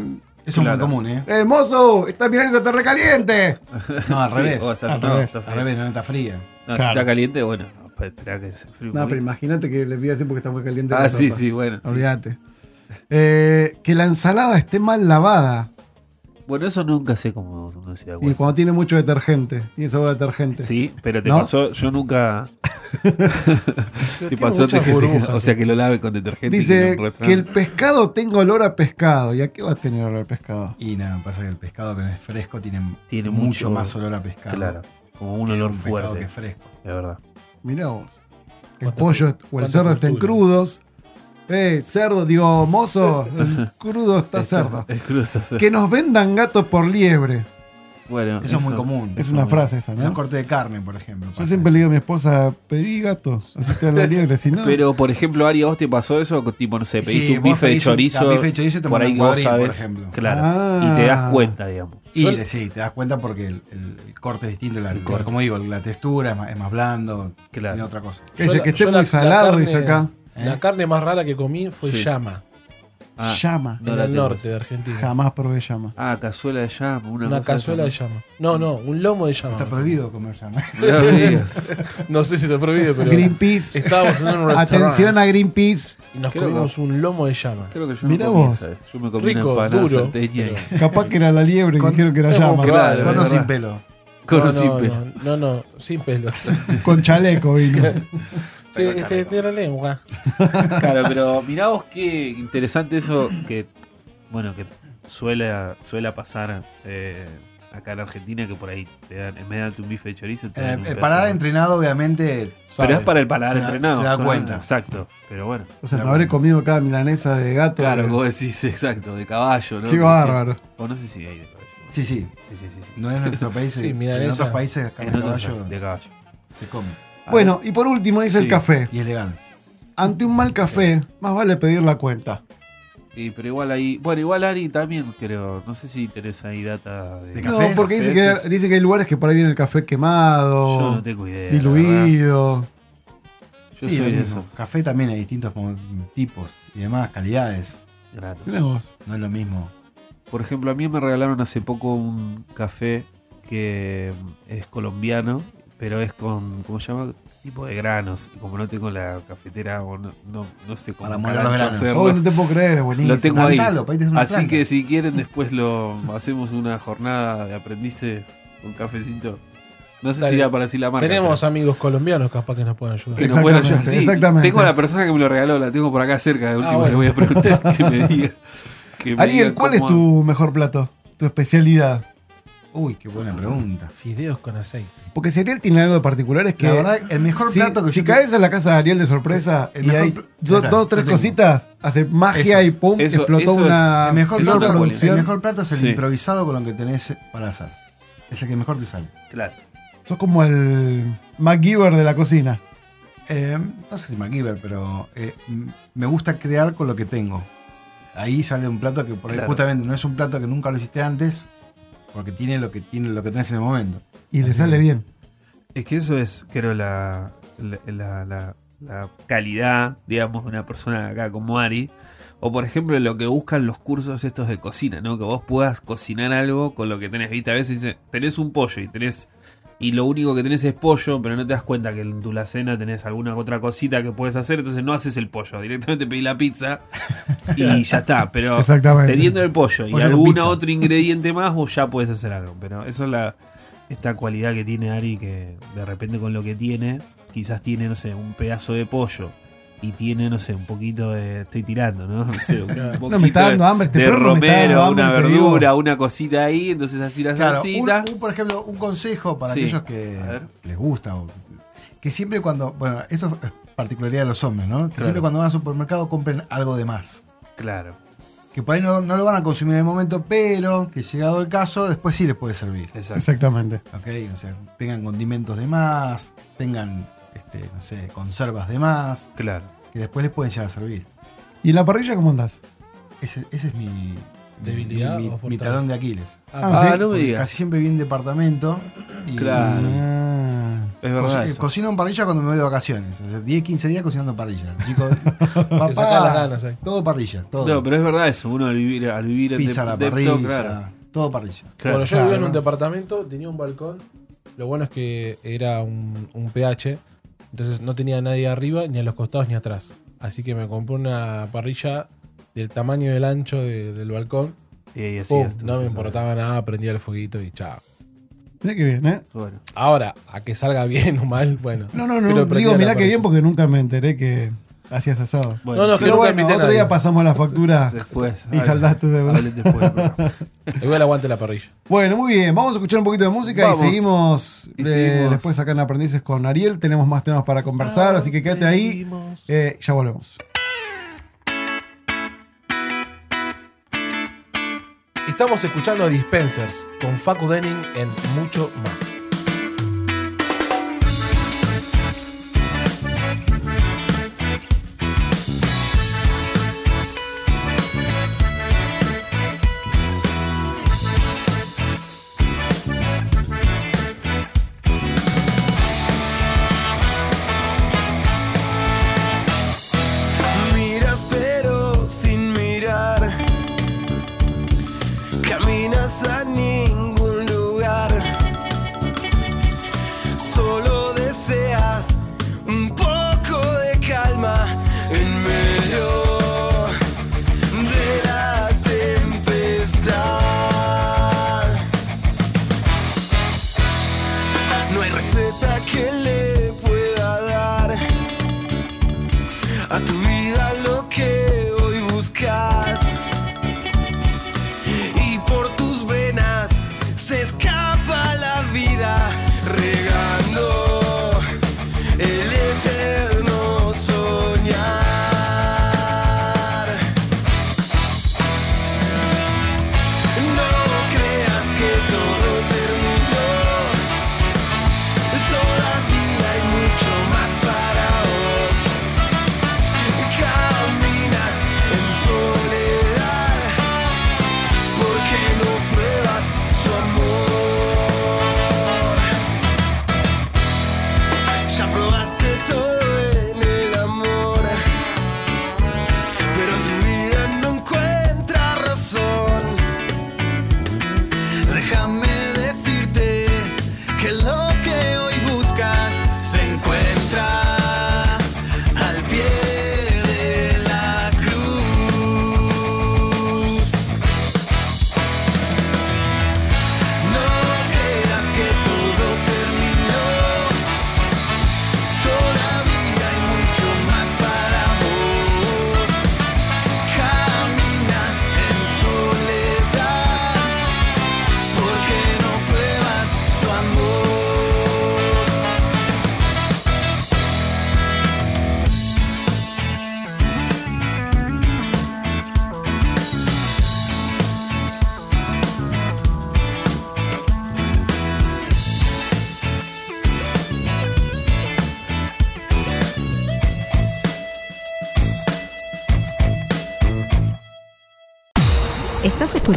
S7: Eso
S3: Claro.
S7: es muy común, ¿eh?
S2: ¡Eh, mozo! ¡Esta milanesa está recaliente! [LAUGHS]
S7: No, al
S3: Sí,
S7: revés.
S3: está-
S2: Al
S3: no,
S2: revés.
S3: está
S7: Al
S3: frío.
S7: revés, no está fría.
S3: No,
S2: Claro.
S3: Si está caliente, bueno, no, espera que se fríe un
S2: No, pero
S3: poquito.
S2: imagínate que le pido así porque está muy caliente.
S3: Ah,
S2: la
S3: sí,
S2: sopa.
S3: sí, bueno. sí.
S2: Olvídate. Eh, que la ensalada esté mal lavada.
S3: Bueno, eso nunca sé cómo uno se da
S2: Y cuando tiene mucho detergente. Tiene sabor a detergente.
S3: Sí, pero te
S2: ¿No?
S3: pasó, yo nunca. [LAUGHS] te pasó que-
S4: burbujas,
S3: o sea que lo lave con detergente.
S2: Dice que el pescado tenga olor a pescado. ¿Y a qué va a tener olor a pescado?
S7: Y nada, pasa que el pescado que no es fresco tiene,
S3: Tiene
S7: mucho,
S3: mucho-
S7: más olor a pescado.
S3: Claro, como un olor
S7: un
S3: fuerte.
S7: que es fresco.
S3: De verdad.
S2: Mirá vos. El
S4: ¿Cuánta-
S2: pollo o el cerdo estén crudos. Eh, cerdo, digo, mozo, el [LAUGHS] crudo está
S3: Esto-
S2: cerdo.
S3: El crudo está cerdo.
S2: Que nos vendan gatos por liebre.
S3: Bueno,
S7: Eso, es muy común.
S2: Es una frase esa,
S7: En los
S2: ¿no?
S7: cortes de carne, por ejemplo.
S2: Yo siempre
S7: eso.
S2: le digo a mi esposa, pedí gatos, así te la liebre, si no.
S3: Pero, por ejemplo, Ari, ¿a vos te pasó eso? Tipo, no sé,
S7: Sí,
S3: pediste un bife de
S7: un-
S3: chorizo.
S7: un bife de chorizo y te
S3: por ahí
S7: por ejemplo.
S3: Claro.
S2: Ah.
S3: Y te das cuenta, digamos.
S7: Y sí, te das cuenta porque el, el- el corte es distinto. La,
S3: corte.
S7: Como digo, la textura es más, es más blando.
S3: Claro.
S7: Tiene otra cosa.
S2: que,
S4: Yo
S2: que esté muy
S4: la- la
S2: salado, dice acá.
S4: La carne más rara que comí fue
S3: Sí.
S4: llama.
S3: Ah,
S2: Llama.
S3: No
S4: en
S3: la
S4: el
S3: tengo.
S4: norte de Argentina.
S2: Jamás probé llama.
S3: ah, cazuela de llama. Una,
S4: Una cazuela de llama. No, no, un lomo de llama.
S7: Está prohibido comer llama. [LAUGHS] [LAUGHS]
S3: ¿no?
S4: Sé si está prohibido, pero.
S2: Greenpeace.
S4: Estábamos en un [LAUGHS] restaurante.
S2: Atención a Greenpeace.
S4: Y nos
S3: Creo que-
S4: comimos un lomo de llama.
S3: Creo que yo
S2: Mirá
S3: no comí
S2: vos.
S3: esa vez. Yo me comí
S4: Rico,
S3: una
S4: duro, pero-
S2: Capaz que era la liebre que
S7: Con-
S2: dijeron que era llama.
S3: Claro,
S7: Con o
S3: es
S7: sin pelo.
S3: Con
S4: no,
S3: o sin
S4: no,
S3: pelo.
S4: no, no, sin pelo.
S2: Con chaleco vino.
S4: Sí, este, tiene lengua. [LAUGHS]
S3: Claro, pero mirá vos qué interesante eso que, bueno, que suele, suele pasar eh, acá en Argentina que por ahí te dan, en vez de darte un bife de chorizo, te
S7: Eh,
S3: dan un
S7: el paladar
S3: de-
S7: entrenado, obviamente,
S3: Pero es para el paladar
S7: Se da-
S3: entrenado.
S7: se da cuenta.
S3: Exacto. Pero bueno.
S2: O sea, me habré comido cada milanesa de gato.
S3: Claro,
S2: eh,
S3: vos decís, [LAUGHS] exacto, de caballo, ¿no?
S2: Qué bárbaro.
S3: O no sé si hay de caballo.
S7: sí, sí.
S3: Sí, sí, sí. sí.
S7: No es en nuestro [LAUGHS] país.
S4: Sí,
S7: en otros países,
S3: En
S7: de
S3: otros
S7: caballo
S3: de caballo.
S7: se come.
S2: Bueno, y por último dice
S3: Sí.
S2: el café.
S7: Y es legal.
S2: Ante un mal café, más vale pedir la cuenta.
S3: y, pero igual ahí. Bueno, igual Ari también creo. No sé si tenés ahí data de.
S7: De
S2: No, porque dice que,
S3: cafés.
S2: dice que hay lugares que por ahí viene el café quemado,
S3: Yo no tengo idea.
S2: diluido.
S3: Yo
S7: sí,
S3: soy esos.
S7: Café también hay distintos tipos y demás, calidades.
S2: vos.
S7: No es lo mismo.
S3: Por ejemplo, a mí me regalaron hace poco un café que es colombiano, pero es con, ¿cómo se llama? Tipo de granos. Y como no tengo la cafetera o no, no, no sé cómo
S7: Para moler los granos.
S3: hacerlo.
S2: Oh, no te puedo creer, es buenísimo.
S3: Lo tengo ahí.
S7: Plantalo,
S3: Así
S7: planta.
S3: que si quieren después lo hacemos una jornada de aprendices con cafecito. No sé
S4: Dale.
S3: si da para decir la marca.
S4: Tenemos amigos colombianos capaz que nos pueden ayudar.
S3: que nos pueden ayudar.
S2: Exactamente,
S3: Sí,
S2: exactamente.
S3: Tengo a la persona que me lo regaló, la tengo por acá cerca. De última
S4: bueno.
S3: le voy a preguntar que me diga. que me
S2: Ariel,
S3: diga
S2: ¿cuál es tu mejor plato? Tu especialidad.
S7: Uy, qué buena pregunta.
S4: Fideos con aceite.
S2: Porque si Ariel tiene algo de particular es que.
S7: La verdad, el mejor
S2: si,
S7: plato que
S2: si
S7: yo-
S2: caes a la casa de Ariel de sorpresa
S7: Sí,
S2: y hay
S7: pl-
S2: do- dos, tres cositas, hace magia
S7: Eso,
S2: y pum,
S3: eso-
S2: explotó
S3: eso es-
S2: una.
S7: el, mejor
S3: es
S7: plato, el mejor plato es el
S3: Sí.
S7: improvisado con lo que tenés para hacer. Es el que mejor te sale.
S3: Claro.
S2: Sos como el MacGyver de la cocina.
S7: Eh, no sé si MacGyver, pero eh, me gusta crear con lo que tengo. Ahí sale un plato que por ahí
S3: Claro.
S7: justamente no es un plato que nunca lo hiciste antes, porque tiene lo que tiene lo que tenés en el momento.
S2: Y le
S7: Así
S2: sale
S7: que-
S2: bien.
S3: Es que eso es, creo, la, la, la- la- la calidad, digamos, de una persona acá como Ari. O, por ejemplo, lo que buscan los cursos estos de cocina, ¿no? Que vos puedas cocinar algo con lo que tenés. Viste, a veces dice, tenés un pollo y tenés. Y lo único que tenés es pollo, pero no te das cuenta que en tu la cena tenés alguna otra cosita que puedes hacer, entonces no haces el pollo. Directamente pedís la pizza [LAUGHS] y ya está. Pero teniendo el pollo y
S7: Pollo
S3: algún otro ingrediente más, vos ya puedes hacer algo. Pero eso es la, esta cualidad que tiene Ari que de repente con lo que tiene, quizás tiene, no sé, un pedazo de pollo y tiene, no sé, un poquito de. Estoy tirando, ¿no? [LAUGHS] No sé, un poquito
S2: No, me está dando
S3: de-
S2: hambre este
S3: de
S2: perro, me está dando
S3: romero,
S2: hambre,
S3: una verdura, una cosita ahí, entonces así la
S7: Claro, un,
S3: salsita.
S7: un, por ejemplo, un consejo para
S3: Sí.
S7: aquellos que les gusta, que siempre cuando, bueno, esto es particularidad de los hombres, ¿no? Que
S3: Claro.
S7: siempre cuando van al supermercado compren algo de más.
S3: Claro,
S7: Que por ahí no, no lo van a consumir en el momento, pero que llegado el caso, después sí les puede servir.
S3: exacto.
S2: Exactamente.
S7: ¿Ok? O sea, tengan condimentos de más, tengan, este, no sé, conservas de más,
S3: Claro.
S7: que después les pueden llegar a servir.
S2: ¿Y en la parrilla cómo andás?
S7: Ese, ese es mi,
S4: ¿Debilidad
S7: mi, talón de Aquiles.
S2: Ah,
S3: Ah,
S2: ¿sí?
S3: no me digas.
S7: Casi siempre vi en departamento. Y
S3: Claro.
S2: Ah.
S3: Es verdad.
S7: Co-
S3: eso.
S7: cocino en parrilla cuando me voy de vacaciones. O sea, 10, 15 días cocinando en parrilla. Chicos, [LAUGHS] papá,
S4: ganas ahí.
S7: todo parrilla. Todo.
S3: No, pero es verdad eso. Uno al vivir, al vivir en
S7: Pizza a la parrilla,
S3: depto, claro.
S7: todo parrilla.
S3: Claro.
S4: bueno, yo vivía en un departamento, tenía un balcón. Lo bueno es que era un, un PH. Entonces no tenía nadie arriba, ni a los costados, ni atrás. Así que me compré una parrilla del tamaño del ancho de- del balcón.
S3: Y ahí así
S4: Pum,
S3: es, tú,
S4: no me importaba nada, prendía el fueguito y chao.
S2: Mirá qué bien, ¿eh?
S3: Bueno.
S4: Ahora, a que salga [LAUGHS] bien o mal, bueno.
S2: No, no, no.
S4: Pero prendía
S2: Digo,
S4: la
S2: mirá qué
S4: parrilla.
S2: bien porque nunca me enteré que hacías asado.
S3: Bueno,
S4: No, no,
S2: Pero bueno, otro
S4: nadie.
S2: día pasamos la factura [LAUGHS]
S3: después.
S2: y saldás tu deuda.
S3: Hablen después. [LAUGHS]
S4: Igual aguante la parrilla.
S2: Bueno, muy bien. Vamos a escuchar un poquito de música
S3: Vamos.
S2: y seguimos,
S3: Y
S2: de-
S3: seguimos.
S2: después acá en Aprendices con Ariel. Tenemos más temas para conversar, así que quédate ahí. Eh, ya volvemos.
S4: Estamos escuchando a Dispensers con Facu Denning en mucho más.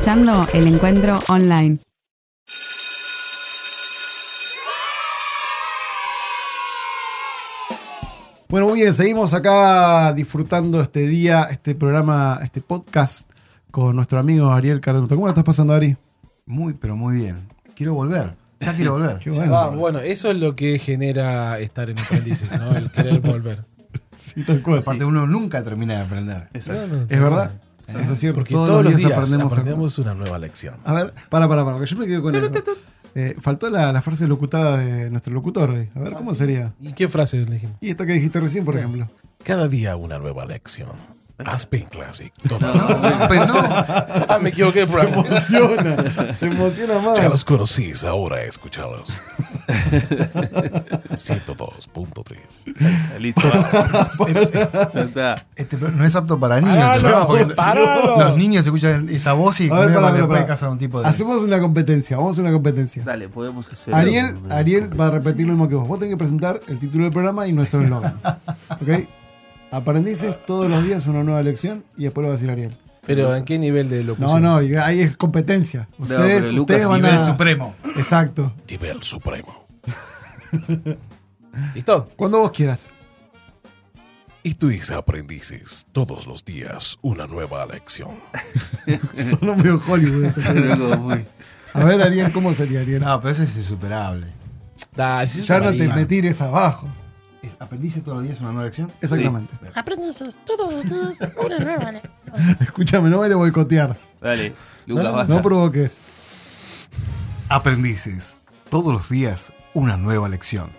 S1: Escuchando El Encuentro Online.
S2: Bueno, muy bien, seguimos acá disfrutando este día, este programa, este podcast con nuestro amigo Ariel Cardenuto. ¿Cómo la estás pasando, Ari?
S7: Muy, pero muy bien. Quiero volver. Ya quiero volver. [LAUGHS]
S2: Qué bueno.
S4: Ah, bueno, eso es lo que genera estar en aprendices, ¿no? El querer volver. [LAUGHS]
S2: Sí, tal cual.
S7: Aparte, uno nunca termina de aprender.
S3: Exacto.
S4: No, no,
S2: Es verdad. Eso es cierto.
S4: Porque todos, los días aprendemos,
S2: aprendemos.
S4: una nueva lección.
S2: A ver, para, para, para, que yo me quedo con eso. Eh, faltó la, la frase locutada de nuestro locutor. A ver, ¿cómo sería?
S4: ¿Y qué frase elegimos?
S2: Y esta que dijiste recién, por ejemplo.
S4: Cada día una nueva lección. Aspen Classic. Todo.
S7: Pero no.
S4: ah, me equivoqué.
S2: Se
S4: Fran.
S2: emociona, se emociona más.
S4: Ya los conocís, ahora escuchalos. 102.3.
S3: Listo.
S7: Este pro- no es apto para niños. Este porque
S4: paralo.
S7: Los niños escuchan esta voz y
S2: A ver,
S7: no
S2: para, para,
S7: puede
S2: para.
S7: casar un tipo de.
S2: Hacemos una competencia, vamos a hacer una competencia.
S3: Dale, podemos hacer.
S2: Ariel, Ariel va a repetir lo mismo que vos. Vos tenés que presentar el título del programa y nuestro eslogan. ¿Ok? Aprendices todos los días una nueva lección y después lo va a decir Ariel.
S4: Pero ¿en qué nivel de
S2: No,
S4: locución?
S2: no, y ahí es competencia. Ustedes,
S3: Lucas,
S2: ustedes van
S7: Nivel
S2: a.
S7: supremo.
S2: Exacto.
S4: Nivel supremo. [LAUGHS] ¿Listo?
S2: Cuando vos quieras.
S4: Esto es aprendices. Todos los días una nueva lección. [LAUGHS]
S2: Solo medio Hollywood. [LAUGHS] ese A ver, Ariel, ¿cómo sería Ariel?
S7: No, pero ese es insuperable.
S4: Da, si
S2: ya
S4: eso
S2: no te, me tires abajo.
S7: Es- ¿Aprendices todos los días una nueva lección?
S2: Exactamente.
S9: Aprendices [LAUGHS] todos los días una nueva lección.
S2: Escúchame, no me le boicotear.
S3: Dale, Lucas,
S4: No, no,
S3: basta.
S2: No provoques.
S7: Aprendices todos los días una nueva lección.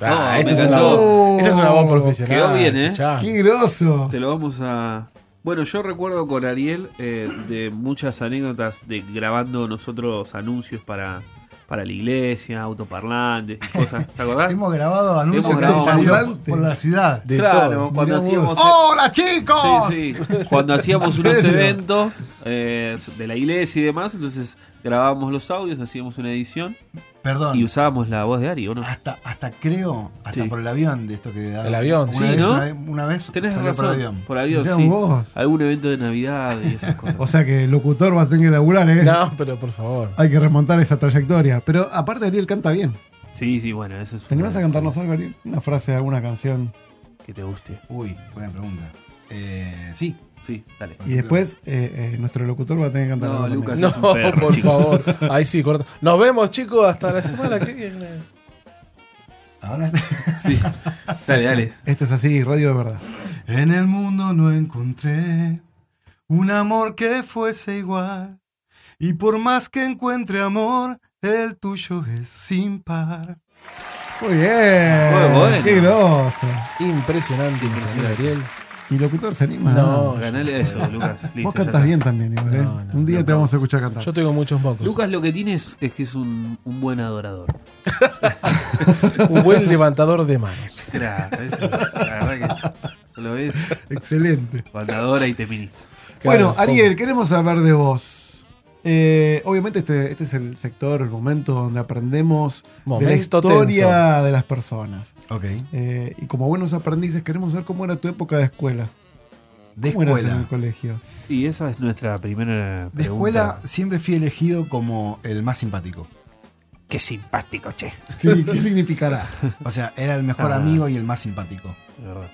S4: Ah,
S3: No,
S4: esa, es una voz, esa es una voz profesional.
S3: Quedó bien, ¿eh?
S2: ¡Qué groso!
S3: Te lo vamos a. Bueno, yo recuerdo con Ariel eh, de muchas anécdotas de grabando nosotros anuncios para, para la iglesia, autoparlantes y cosas. ¿Te acordás? [LAUGHS]
S7: Hemos grabado anuncios
S3: Hemos
S7: que
S3: grabado
S2: anuncios.
S7: por la ciudad.
S4: De
S3: claro,
S4: todo.
S3: cuando
S2: Mirá
S3: hacíamos.
S7: ¡Hola, chicos!
S3: Sí, sí. Cuando hacíamos [LAUGHS]
S2: ¿En
S3: unos eventos eh, de la iglesia y demás, entonces grabábamos los audios, hacíamos una edición
S7: Perdón.
S3: y usábamos la voz de Ari, ¿o no?
S7: Hasta, hasta creo, hasta
S3: Sí.
S7: por el avión de esto que da.
S4: El avión,
S7: una
S4: sí,
S7: vez,
S3: ¿no?
S7: Una, vez- una vez
S3: Tenés
S7: salió
S3: razón.
S7: por el avión.
S3: Por avión, sí.
S2: vos.
S3: Algún evento de Navidad y esas [LAUGHS] cosas.
S2: O sea que el locutor vas a tener que laburar, ¿eh?
S4: No, pero por favor.
S2: Hay que remontar esa trayectoria. Pero aparte, Ariel canta bien.
S3: sí, sí, bueno, eso es.
S2: ¿Te animás a cantarnos algo, Ariel? Una frase de alguna canción.
S3: Que te guste.
S7: Uy, buena pregunta. Eh, sí.
S3: Sí, dale.
S2: Y después, eh, eh, nuestro locutor va a tener que cantar
S3: No, Lucas. es
S4: No,
S3: un perro,
S4: por
S3: chico.
S4: favor. Ahí sí, corta. Nos vemos, chicos, hasta la semana que viene.
S7: Ahora.
S3: Sí. Dale, dale.
S2: Esto es así, radio de verdad.
S7: En el mundo no encontré un amor que fuese igual. Y por más que encuentre amor, el tuyo es sin par.
S2: Muy bien.
S3: Muy bueno.
S2: Qué groso.
S4: Impresionante, impresionante, Ariel.
S2: ¿Y locutor se anima?
S4: No,
S3: Ganale a eso, Lucas. Listo,
S2: Vos cantas bien también, igual, ¿eh?
S4: No, no,
S2: Un día
S3: no,
S2: te vamos a escuchar cantar.
S4: Yo tengo muchos mocos.
S3: Lucas lo que tiene es, es que es un, un buen adorador. [LAUGHS]
S4: Un buen levantador de manos.
S3: Claro, eso es, la verdad que es, lo ves,
S2: Excelente.
S3: bandadora y teminista.
S2: Bueno, Ariel, queremos saber de vos. Eh, obviamente este, este es el sector, el momento donde aprendemos de la historia de las personas.
S7: Ok.
S2: Eh, y como buenos aprendices queremos saber cómo era tu época de escuela.
S7: De
S2: ¿Cómo eras en
S7: escuela.
S2: el colegio?
S3: Y esa es nuestra primera
S7: De escuela siempre fui elegido como el más simpático.
S3: Qué simpático, che.
S2: Sí, ¿qué [LAUGHS] significará?
S7: O sea, era el mejor
S3: Ah.
S7: amigo y el más simpático.
S3: De verdad.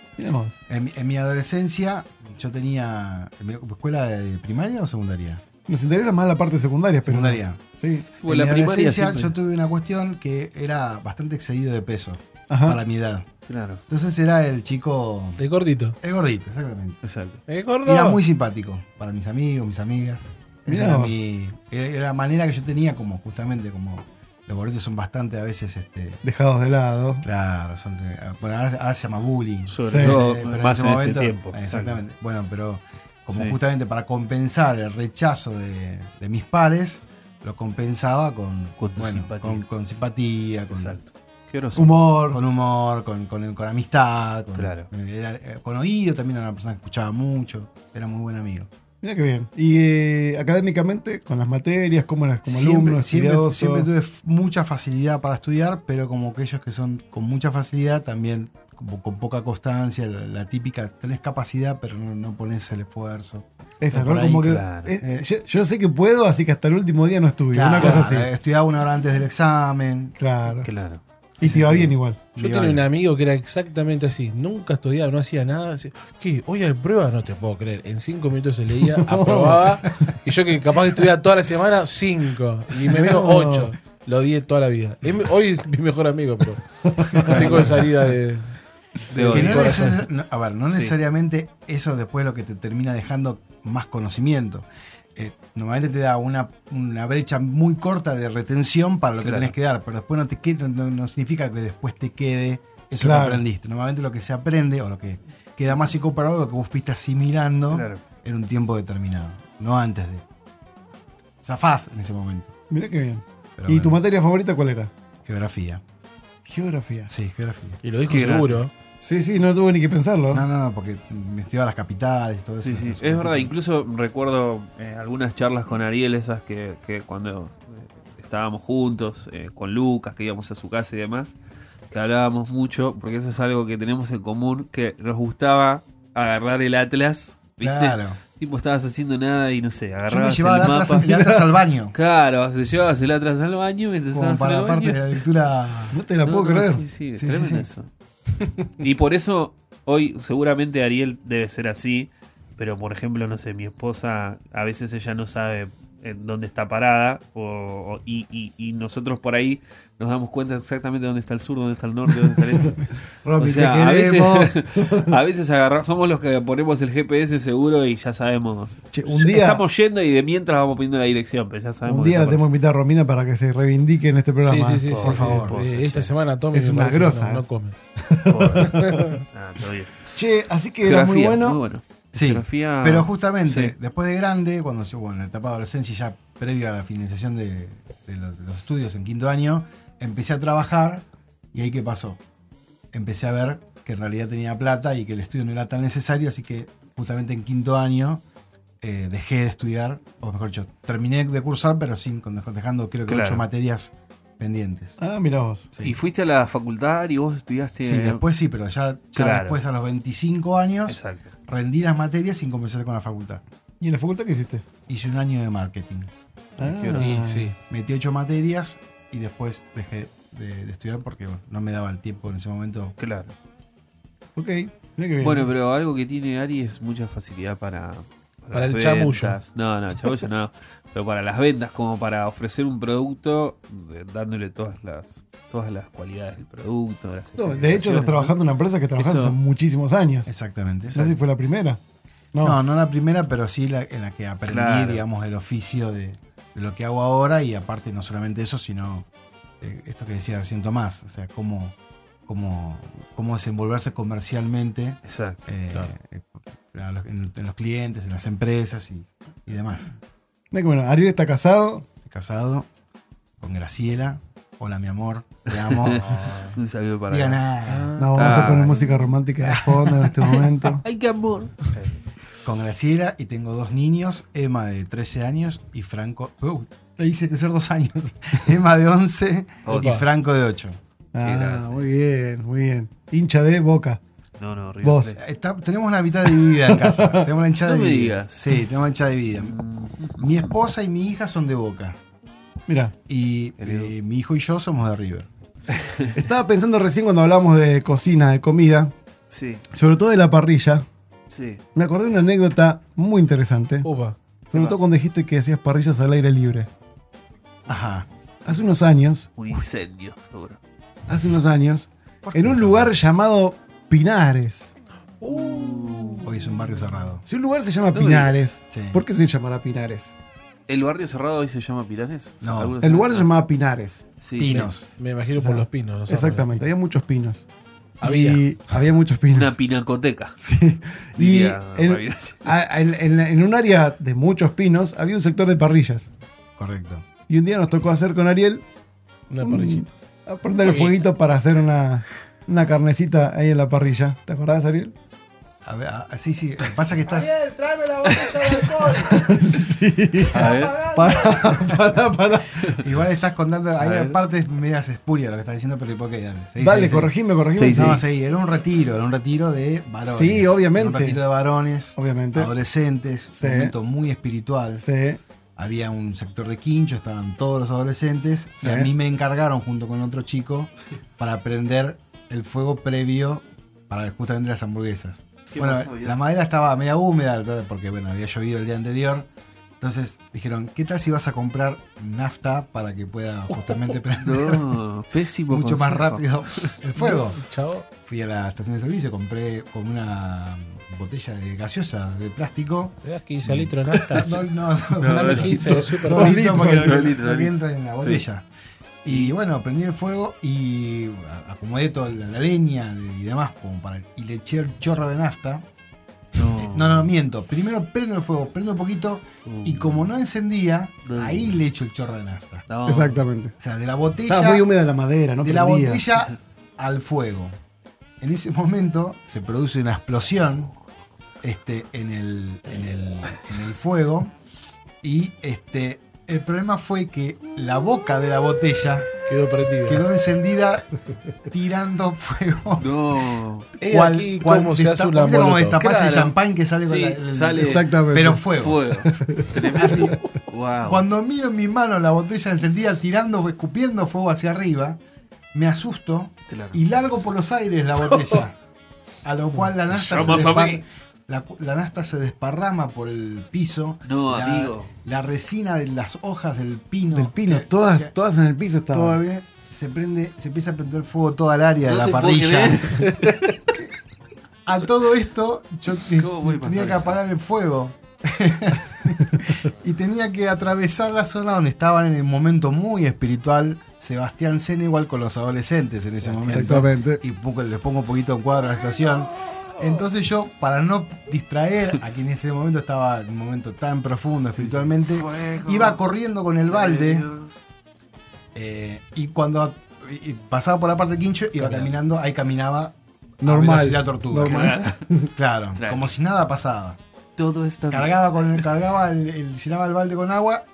S7: En, mi- en mi adolescencia, yo tenía. ¿en mi ¿Escuela de primaria o secundaria?
S2: Nos interesa más la parte secundaria, pero.
S7: Secundaria.
S2: Sí.
S3: Bueno,
S7: en
S3: la
S7: mi
S3: primaria
S7: adolescencia
S3: siempre-
S7: yo tuve una cuestión que era bastante excedido de peso
S2: Ajá.
S7: para mi edad.
S3: Claro,
S7: Entonces era el chico.
S4: El gordito.
S7: El gordito, exactamente.
S3: exacto.
S4: El gordo.
S7: era muy simpático para mis amigos, mis amigas. Esa era, mi, era la manera que yo tenía, como justamente como los gorditos son bastante a veces, este,
S2: Dejados de lado.
S7: claro, son, bueno, ahora, ahora se llama bullying.
S3: Sobre
S2: Sí,
S3: todo,
S7: Sí, pero
S3: más
S7: ese
S3: en
S7: momento-
S3: este tiempo.
S7: Exactamente. Bueno, pero como
S3: Sí.
S7: justamente para compensar el rechazo de, de mis pares, lo compensaba con, bueno,
S3: simpatía.
S7: con, con simpatía, con.
S2: Humor.
S7: con humor, con, con- con amistad, con,
S3: Claro.
S7: era- eh, con oído también era una persona que escuchaba mucho, era muy buen amigo.
S2: Mira qué bien. Y eh, académicamente, con las materias, ¿cómo eras como
S7: siempre,
S2: alumno?
S7: siempre,
S2: estudioso?
S7: siempre tuve mucha facilidad para estudiar, pero como aquellos que son con mucha facilidad también como con poca constancia, la, la típica, tenés capacidad, pero no, no pones el esfuerzo.
S2: Esa, ¿no? Como que,
S3: claro.
S2: eh, yo, yo sé que puedo, así que hasta el último día no.
S7: Claro,
S2: una cosa así.
S7: eh, Estudiaba una hora antes del examen.
S2: Claro.
S3: Claro.
S2: Y te iba bien igual.
S4: Yo tenía un amigo que era exactamente así. Nunca estudiaba, no hacía nada. ¿Qué? ¿Hoy hay prueba? No te puedo creer. En cinco minutos se leía, [LAUGHS] aprobaba. y yo que capaz de estudiar toda la semana, cinco. Y amigo,
S2: No.
S4: ocho. Lo di toda la vida. Hoy es mi mejor amigo, pero no tengo de salida de.
S3: De
S7: Que
S3: hoy.
S7: no neces- a ver, no
S3: Sí.
S7: necesariamente eso después lo que te termina dejando más conocimiento. Eh, normalmente te da una, una brecha muy corta de retención para lo que
S3: Claro.
S7: tenés que dar, pero después no te no, no significa que después te quede eso
S2: Claro.
S7: que aprendiste. Normalmente lo que se aprende o lo que queda más incorporado es lo que vos fuiste asimilando
S3: Claro.
S7: en un tiempo determinado, no antes de. Zafás en ese momento.
S2: Mirá qué bien.
S7: Pero
S2: ¿Y tu materia favorita cuál era?
S7: Geografía.
S2: Geografía.
S7: Sí, geografía.
S4: Y lo dijo seguro.
S2: Sí, sí, no tuve ni que pensarlo.
S7: No, no, porque me estudiaba las capitales y todo eso.
S3: Sí, sí,
S7: Entonces,
S3: es verdad, incluso recuerdo eh, algunas charlas con Ariel, esas que, que cuando eh, estábamos juntos, eh, con Lucas, que íbamos a su casa y demás, que hablábamos mucho, porque eso es algo que tenemos en común, que nos gustaba agarrar el Atlas, ¿viste?
S7: Claro.
S3: Tipo, estabas haciendo nada y no sé,
S7: Yo me
S3: agarrabas
S7: llevaba
S3: el
S7: el
S3: mapa.
S7: Atlas, el Atlas al baño. [LAUGHS]
S3: Claro, se llevabas el Atlas al baño mientras
S7: Como
S3: estabas
S7: para la parte
S3: baño.
S7: de la lectura.
S2: No te la
S3: No,
S2: puedo
S3: no,
S2: creer.
S3: Sí, sí,
S7: sí, sí.
S3: eso. [LAUGHS] Y por eso hoy seguramente Ariel debe ser así, pero por ejemplo, no sé, mi esposa a veces ella no sabe en dónde está parada o, o- y, y- y nosotros por ahí nos damos cuenta exactamente dónde está el sur, dónde está el norte, dónde está el este. [LAUGHS]
S2: Romy,
S3: O sea,
S2: te
S3: a veces,
S2: queremos. [LAUGHS]
S3: a veces agarra- somos los que ponemos el GPS seguro y ya sabemos.
S2: Che, un día-
S3: Estamos yendo y de mientras vamos poniendo la dirección, pero ya sabemos.
S2: Un día la tenemos que invitar a Romina para que se reivindique en este programa.
S4: Sí, sí, sí.
S3: Por
S4: sí, sí.
S7: favor.
S4: Eh, esta
S3: che.
S4: semana Tommy
S2: Es una grosa,
S4: no,
S2: eh.
S4: no come.
S3: Por- [LAUGHS] Ah, todo bien.
S2: Che, así que era muy
S3: Geografía,
S2: bueno.
S3: muy bueno.
S7: Sí,
S3: Geografía-
S7: pero justamente
S3: Sí.
S7: después de grande, cuando se, bueno, en la etapa de adolescencia, y ya previo a la finalización de, de los, de los estudios en quinto año, empecé a trabajar y ahí qué pasó. Empecé a ver que en realidad tenía plata y que el estudio no era tan necesario, así que justamente en quinto año eh, dejé de estudiar, o mejor dicho, terminé de cursar, pero sin con- dejando creo que
S3: Claro.
S7: ocho materias pendientes.
S2: Ah, mira vos.
S7: Sí.
S3: Y fuiste a la facultad y vos estudiaste.
S7: Sí, después sí, pero ya, ya
S3: Claro.
S7: después a los 25 años
S3: Exacto.
S7: Rendí las materias sin comenzar con la facultad.
S2: ¿Y en la facultad qué hiciste?
S7: Hice un año de marketing.
S2: Ah.
S4: Y sí.
S7: Metí ocho materias y después dejé de, de estudiar porque bueno, no me daba el tiempo en ese momento.
S3: Claro.
S2: Ok, mira qué bien.
S3: Bueno, pero algo que tiene Ari es mucha facilidad para.
S4: Para el
S3: las
S4: chamullo.
S3: ventas. No, no, chamullo no. [LAUGHS] Pero para las ventas, como para ofrecer un producto, dándole todas las todas las cualidades del producto. las
S2: No, de hecho, estás trabajando en una empresa que trabajaste hace muchísimos años.
S7: Exactamente.
S2: No sé si fue la primera. No,
S7: No, no la primera, pero sí la, en la que aprendí,
S3: Claro.
S7: digamos, el oficio de, de lo que hago ahora y aparte no solamente eso, sino eh, esto que decía recién Tomás, o sea, cómo, cómo, cómo desenvolverse comercialmente.
S3: Exacto.
S7: eh,
S4: Claro.
S7: eh, los- en, en los clientes, en las empresas y, y demás.
S2: Bueno, Ariel está casado.
S7: Estoy casado con Graciela. Hola, mi amor. Te amo. [LAUGHS] [LAUGHS]
S3: Un saludo para.
S7: Diga nada.
S2: No, vamos a
S3: Ah,
S2: poner
S3: ay.
S2: música romántica de fondo en este [LAUGHS] momento.
S3: ¡Ay, qué amor!
S7: Con Graciela y tengo dos niños, Emma de 13 años y Franco. Uh, le hice crecer dos años. Emma de 11 y. Franco de 8.
S2: Ah, muy bien, muy bien. Hincha de boca.
S3: No, no, River
S2: Vos.
S3: Plate.
S7: Está- tenemos una mitad dividida en casa. [LAUGHS] tenemos la hinchada
S3: No me
S7: dividida.
S3: digas.
S7: Sí, tenemos la hinchada dividida. Mi esposa y mi hija son de Boca.
S2: Mira,
S7: Y eh, mi hijo y yo somos de River. [LAUGHS]
S2: estaba pensando recién cuando hablamos de cocina, de comida,
S3: Sí,
S2: sobre todo de la parrilla.
S3: sí.
S2: Me acordé de una anécdota muy interesante.
S4: Upa.
S2: Sobre todo cuando dijiste que hacías parrillas al aire libre.
S7: Ajá.
S2: Hace unos años,
S3: Un incendio, seguro.
S2: hace unos años,
S7: ¿Por qué
S2: en un lugar llamado Pinares.
S7: Hoy es un barrio cerrado.
S2: Si un lugar se llama Pinares,
S7: Sí.
S2: ¿por qué se llamará Pinares?
S3: ¿El barrio cerrado hoy se llama Piranes?
S7: No.
S3: ¿Algunos
S2: El lugar se llamaba Pinares.
S3: Sí,
S7: Pinos.
S4: Me imagino
S2: O sea,
S4: por los pinos. los
S2: Exactamente, había muchos pinos.
S4: Había.
S2: Y había muchos pinos.
S3: Una pinacoteca. [LAUGHS]
S2: Sí. Y
S3: diría
S2: en,
S3: Ramirez.
S2: a- en- en- en un área de muchos pinos había un sector de parrillas.
S7: Correcto.
S2: Y un día nos tocó hacer con Ariel
S4: Una
S2: un-
S4: parrillita.
S2: a prender el
S4: fueguito
S2: para hacer una, una carnecita ahí en la parrilla. ¿Te acordás, Ariel?
S7: A ver, ah, sí, sí. Pasa que estás.
S8: Ariel, tráeme la botella de alcohol. [LAUGHS]
S7: Sí.
S3: A ver.
S7: Para, para, para. Igual estás contando.
S3: A
S7: Hay
S3: ver.
S7: partes medias espurias lo que estás diciendo, pero ¿por qué? Dale, seguí,
S2: Dale,
S7: seguí,
S2: corregime, corregime.
S3: Sí, sí.
S7: No, seguí. Era un retiro, era un retiro de varones.
S2: Sí, obviamente.
S7: Era un retiro de varones,
S2: Obviamente.
S7: adolescentes,
S2: Sí.
S7: un momento muy espiritual.
S2: Sí.
S7: Había un sector de quincho, estaban todos los adolescentes.
S2: Sí.
S7: Y a mí me encargaron, junto con otro chico, para prender el fuego previo para justamente las hamburguesas.
S3: ¿Qué
S7: Bueno,
S3: pasó,
S7: la madera estaba media húmeda, porque bueno, había llovido el día anterior. Entonces dijeron, ¿qué tal si vas a comprar nafta para que pueda justamente prender
S3: No, pésimo.
S7: mucho más rápido el fuego?
S4: Chao.
S7: Fui a la estación de servicio, compré con una botella de gaseosa de plástico.
S4: ¿Te das 15 litros de nafta?
S7: No, no, no,
S4: Dame
S7: no,
S4: 15 de super
S7: Dos litros porque
S3: dos
S7: no-
S3: litros,
S7: no Y bueno, prendí el fuego y a- acomodé toda la, la leña y demás como para, y le eché el chorro de nafta. Eh,
S3: No,
S7: No, no, no, miento. Primero prendo el fuego, prendo un poquito y como no encendía,
S3: No.
S7: ahí le echo el chorro de nafta.
S3: No.
S2: Exactamente.
S7: O sea, de la botella,
S2: Estaba muy húmeda la madera, ¿no?
S7: de la botella [LAUGHS] al fuego. En ese momento se produce una explosión este, en, el, en, el, en el fuego y este, el problema fue que la boca de la botella
S4: Quedó prendida.
S7: quedó encendida tirando fuego. [LAUGHS]
S3: No.
S4: He aquí cómo se hace una
S7: ¿viste como destapas el
S3: Claro.
S7: champán que sale con
S3: Sí,
S7: la- el-
S3: sale-
S2: Exactamente.
S7: Pero fuego.
S3: Fuego. Tremendo. Wow.
S7: Cuando miro en mi mano la botella encendida tirando, escupiendo fuego hacia arriba, me asusto
S3: Claro.
S7: y largo por los aires la botella. [LAUGHS] A lo cual la nasta, se, despar-. La, la nasta se desparrama por el piso.
S3: No,
S7: la,
S3: amigo.
S7: La resina de las hojas del pino.
S2: Del pino,
S7: que-
S2: todas,
S7: que
S2: todas en el piso estaban.
S7: todavía se prende, se empieza a prender fuego toda el área
S3: No
S7: de la parrilla. [LAUGHS] A todo esto, yo te-
S3: ¿Cómo puede
S7: tenía que
S3: eso?
S7: apagar el fuego. [LAUGHS] y tenía que atravesar la zona donde estaban en el momento muy espiritual Sebastián Sena, igual con los adolescentes en ese momento.
S2: Exactamente.
S7: Y les pongo un poquito en cuadro a la situación. Entonces yo, para no distraer a quien en ese momento estaba en un momento tan profundo espiritualmente, iba corriendo con el balde. Eh, y cuando y pasaba por la parte del quincho, iba caminando, ahí caminaba
S2: Normal.
S7: a velocidad tortuga.
S2: Normal. [LAUGHS]
S7: Claro, como si nada pasaba.
S3: Todo está bien.
S7: Cargaba con el, cargaba el, el- llenaba el balde con agua,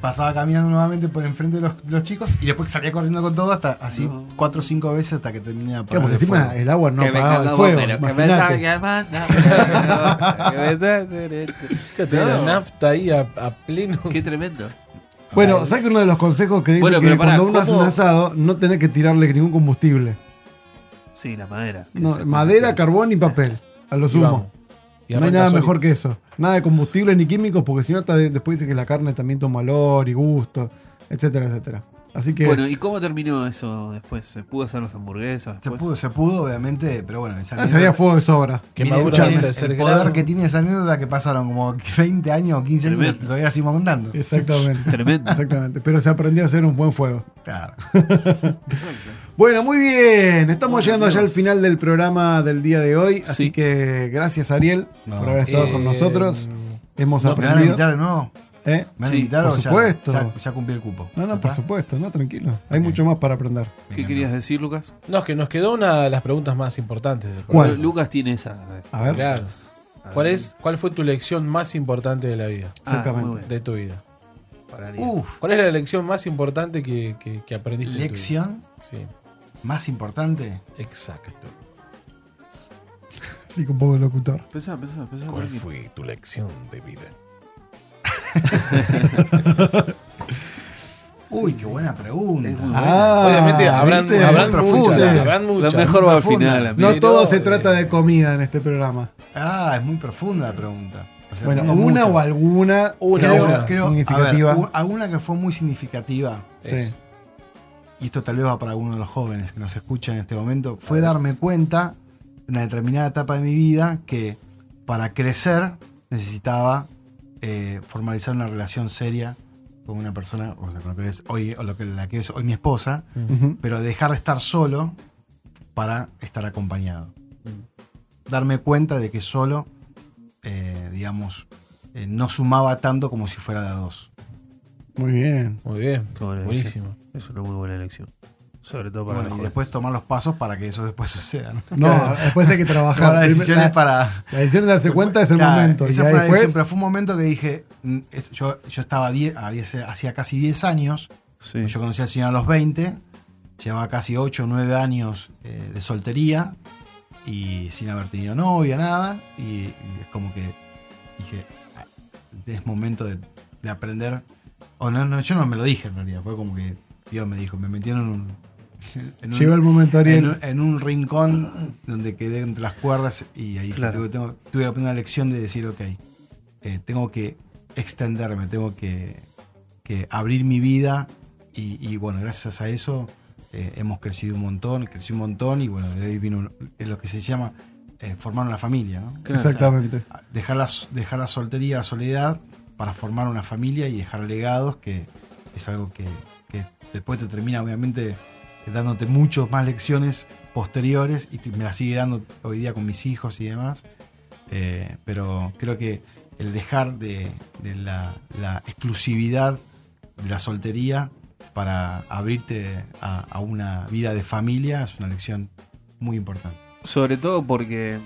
S7: pasaba caminando nuevamente por enfrente de los, de los chicos y después salía corriendo con todo hasta así
S3: No.
S7: cuatro o cinco veces hasta que terminé de apagar el
S2: encima
S7: fuego.
S2: el agua no
S3: que me
S2: apagaba el fuego.
S3: que
S4: la nafta ahí a, a pleno.
S3: Qué tremendo.
S2: Bueno, ¿sabes que uno de los consejos que dice
S3: Bueno,
S2: que
S3: pará,
S2: cuando uno hace
S3: ¿cómo?
S2: un asado no tenés que tirarle ningún combustible?
S3: Sí, la madera. que
S2: No, madera, carbón y papel. A lo
S4: Y
S2: sumo.
S4: Y
S2: no hay nada mejor que eso. Nada de combustibles ni químicos, porque si no, después dice que la carne también toma olor y gusto, etcétera, etcétera. Así que.
S3: Bueno, ¿y cómo terminó eso después? ¿Se pudo hacer las hamburguesas?
S7: Se pudo, se pudo, obviamente, pero bueno, esa
S2: ah, se había fuego de sobra.
S4: De
S7: el
S4: tercer
S7: poder que tiene esa anécdota que pasaron como 20 años o 15 años
S3: Tremendo.
S7: y todavía seguimos contando.
S2: Exactamente.
S3: Tremendo.
S2: Exactamente. Pero se aprendió a hacer un buen fuego.
S7: Claro.
S2: Bueno, muy bien. Estamos llegando ya al final del programa del día de hoy. Así
S3: Sí.
S2: que gracias, Ariel,
S7: No.
S2: por haber estado
S4: Eh,
S2: con nosotros. Hemos
S7: ¿Me van a
S2: aprendido.
S7: invitar de nuevo?
S2: ¿Eh?
S7: ¿Me van
S3: Sí,
S7: a invitar
S2: por
S7: o ya-
S2: supuesto.
S7: Ya, ya cumplí el cupo?
S2: No, no,
S7: ¿Ya
S2: por
S7: está?
S2: supuesto, no, tranquilo. Hay mucho más para aprender.
S3: ¿Qué querías
S7: no.
S3: decir, Lucas?
S4: No, es que nos quedó una de las preguntas más importantes del
S2: ¿Cuál?
S3: Lucas tiene esa.
S2: A ver.
S4: Claro.
S3: A
S4: ¿Cuál, es, ¿Cuál fue tu lección más importante de la vida?
S3: Ah,
S2: Exactamente.
S4: De tu vida.
S3: Para Ariel.
S7: Uf,
S4: ¿Cuál es la lección más importante que, que- que aprendiste? en tu vida?
S7: lección
S4: Sí,
S7: más importante.
S4: exacto.
S2: Así con poco de locutor.
S3: Pensá, pensá, pensá. tranquilo.
S4: fue tu lección de vida? [LAUGHS]
S7: Uy, qué buena pregunta.
S2: Ah,
S4: Obviamente habrán,
S2: ¿viste?
S4: habrán muchas. Habrán
S3: mejor va al final.
S2: No
S4: Pero,
S2: todo se trata de comida en este programa.
S7: Ah, es muy profunda la pregunta. O sea,
S2: Bueno, una
S7: muchas.
S2: o alguna
S4: Una,
S7: creo,
S4: una.
S7: creo-
S2: significativa.
S7: A ver, u- alguna que fue muy significativa,
S2: sí.
S7: Y esto tal vez va para alguno de los jóvenes que nos escuchan en este momento, fue darme cuenta en una determinada etapa de mi vida que para crecer necesitaba eh, formalizar una relación seria con una persona, o sea, con lo que es hoy, o lo que, la que es hoy mi esposa, pero dejar de estar solo para estar acompañado. Darme cuenta de que solo, eh, digamos, eh, no sumaba tanto como si fuera de a dos.
S2: Muy bien.
S4: Muy bien.
S3: Qué buena
S4: Buenísimo.
S3: Es una muy buena elección. Sobre todo para
S7: bueno, y después tomar los pasos para que eso después [LAUGHS] suceda. ¿no?
S2: No, después hay que trabajar.
S7: Tomar las decisiones
S2: la,
S7: para.
S2: la decisión de darse cuenta es el
S7: Claro,
S2: momento. Y
S7: Esa fue una
S2: después,
S7: decisión, pero fue un momento que dije, mm, es- yo, yo estaba 10, había- hacía casi 10 años,
S3: Sí.
S7: yo conocí al señor a los 20, llevaba casi 8 o 9 años eh, de soltería y sin haber tenido novia, nada, y, y es como que dije, ah, es momento de, de aprender, o no, no, yo no me lo dije en realidad, fue como que Dios me dijo, me metieron en un... en un-
S2: llegó el momento, Ariel.
S7: en un, en un rincón donde quedé entre las cuerdas y ahí
S3: Claro.
S7: tuve, tengo- tuve una lección de decir, ok, eh, tengo que extenderme, tengo que, que abrir mi vida y, y, bueno, gracias a eso eh, hemos crecido un montón, crecí un montón y bueno, de ahí vino es lo que se llama eh, formar una familia, ¿no?
S2: Exactamente.
S7: O sea, dejar, la, dejar la soltería, la soledad para formar una familia y dejar legados, que es algo que, después te termina obviamente dándote muchas más lecciones posteriores y me las sigue dando hoy día con mis hijos y demás. Eh, pero creo que el dejar de, la, exclusividad de la soltería para abrirte a una vida de familia es una lección muy importante.
S3: Sobre todo porque,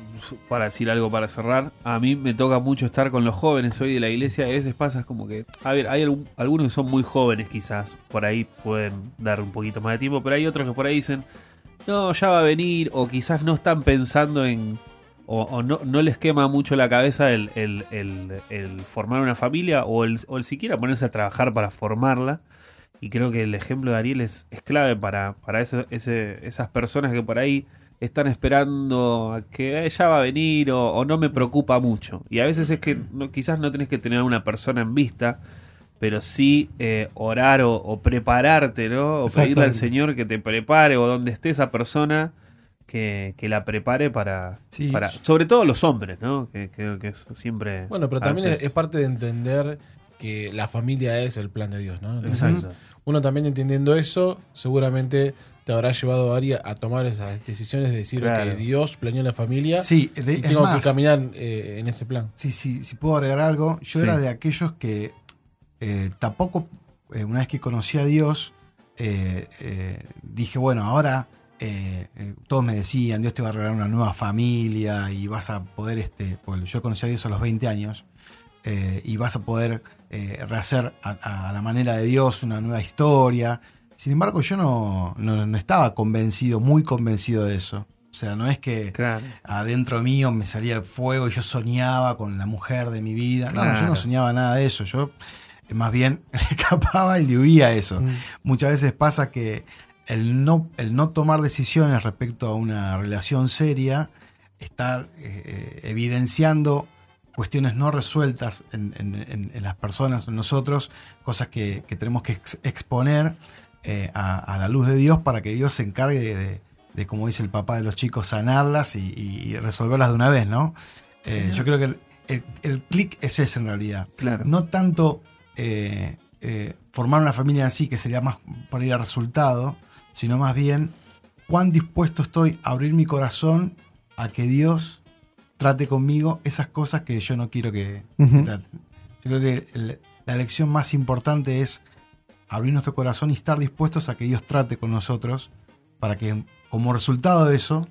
S3: para decir algo para cerrar, a mí me toca mucho estar con los jóvenes hoy de la iglesia y a veces pasa como que, a ver, hay algunos que son muy jóvenes quizás, por ahí pueden dar un poquito más de tiempo, pero hay otros que por ahí dicen, no, ya va a venir, o quizás no están pensando en, o, o no, no les quema mucho la cabeza el, el- formar una familia o el, o siquiera ponerse a trabajar para formarla. Y creo que el ejemplo de Ariel es, es clave para, para ese- esas personas que por ahí están esperando a que ella va a venir o, o no me preocupa mucho. Y a veces es que no, quizás no tenés que tener a una persona en vista, pero sí eh, orar o, o prepararte, ¿no? O pedirle al. Señor que te prepare o donde esté esa persona que, que la prepare para,
S7: Sí.
S3: para... Sobre todo los hombres, ¿no? Que creo que es siempre...
S4: Bueno, pero también
S3: veces-
S4: es parte de entender que la familia es el plan de Dios, ¿no? Entonces,
S3: Exacto.
S4: Uno también entendiendo eso, seguramente te habrá llevado Ari a tomar esas decisiones de decir
S3: Claro.
S4: que Dios planeó la familia
S7: Sí, de-
S4: y tengo
S7: más,
S4: que caminar eh, en ese plan.
S7: Sí, sí, si puedo agregar algo, yo
S3: Sí.
S7: era de aquellos que eh, tampoco, eh, una vez que conocí a Dios, dije, bueno, ahora eh, eh, todos me decían, Dios te va a regalar una nueva familia y vas a poder, este, porque yo conocí a Dios a los 20 años, eh, y vas a poder eh, rehacer a, a la manera de Dios una nueva historia. Sin embargo, yo no, no, no estaba convencido, muy convencido de eso. O sea, no es que
S3: Claro.
S7: adentro mío me salía el fuego y yo soñaba con la mujer de mi vida. No, yo no soñaba nada de eso. Yo eh, más bien [LAUGHS] escapaba y le huía a eso. Muchas veces pasa que el no, el no tomar decisiones respecto a una relación seria está eh, evidenciando cuestiones no resueltas en, en- en- en las personas, en nosotros, cosas que, que tenemos que ex- exponer eh, a, a la luz de Dios para que Dios se encargue de, de- de, como dice el papá de los chicos, sanarlas y, y resolverlas de una vez, ¿no? Eh, yo creo que el, el- el clic es ese en realidad.
S3: Claro.
S7: No tanto eh, formar una familia en sí, que sería más por ir al resultado, sino más bien cuán dispuesto estoy a abrir mi corazón a que Dios trate conmigo esas cosas que yo no quiero que, traten. Yo creo que el- la lección más importante es abrir nuestro corazón y estar dispuestos a que Dios trate con nosotros para que como resultado de eso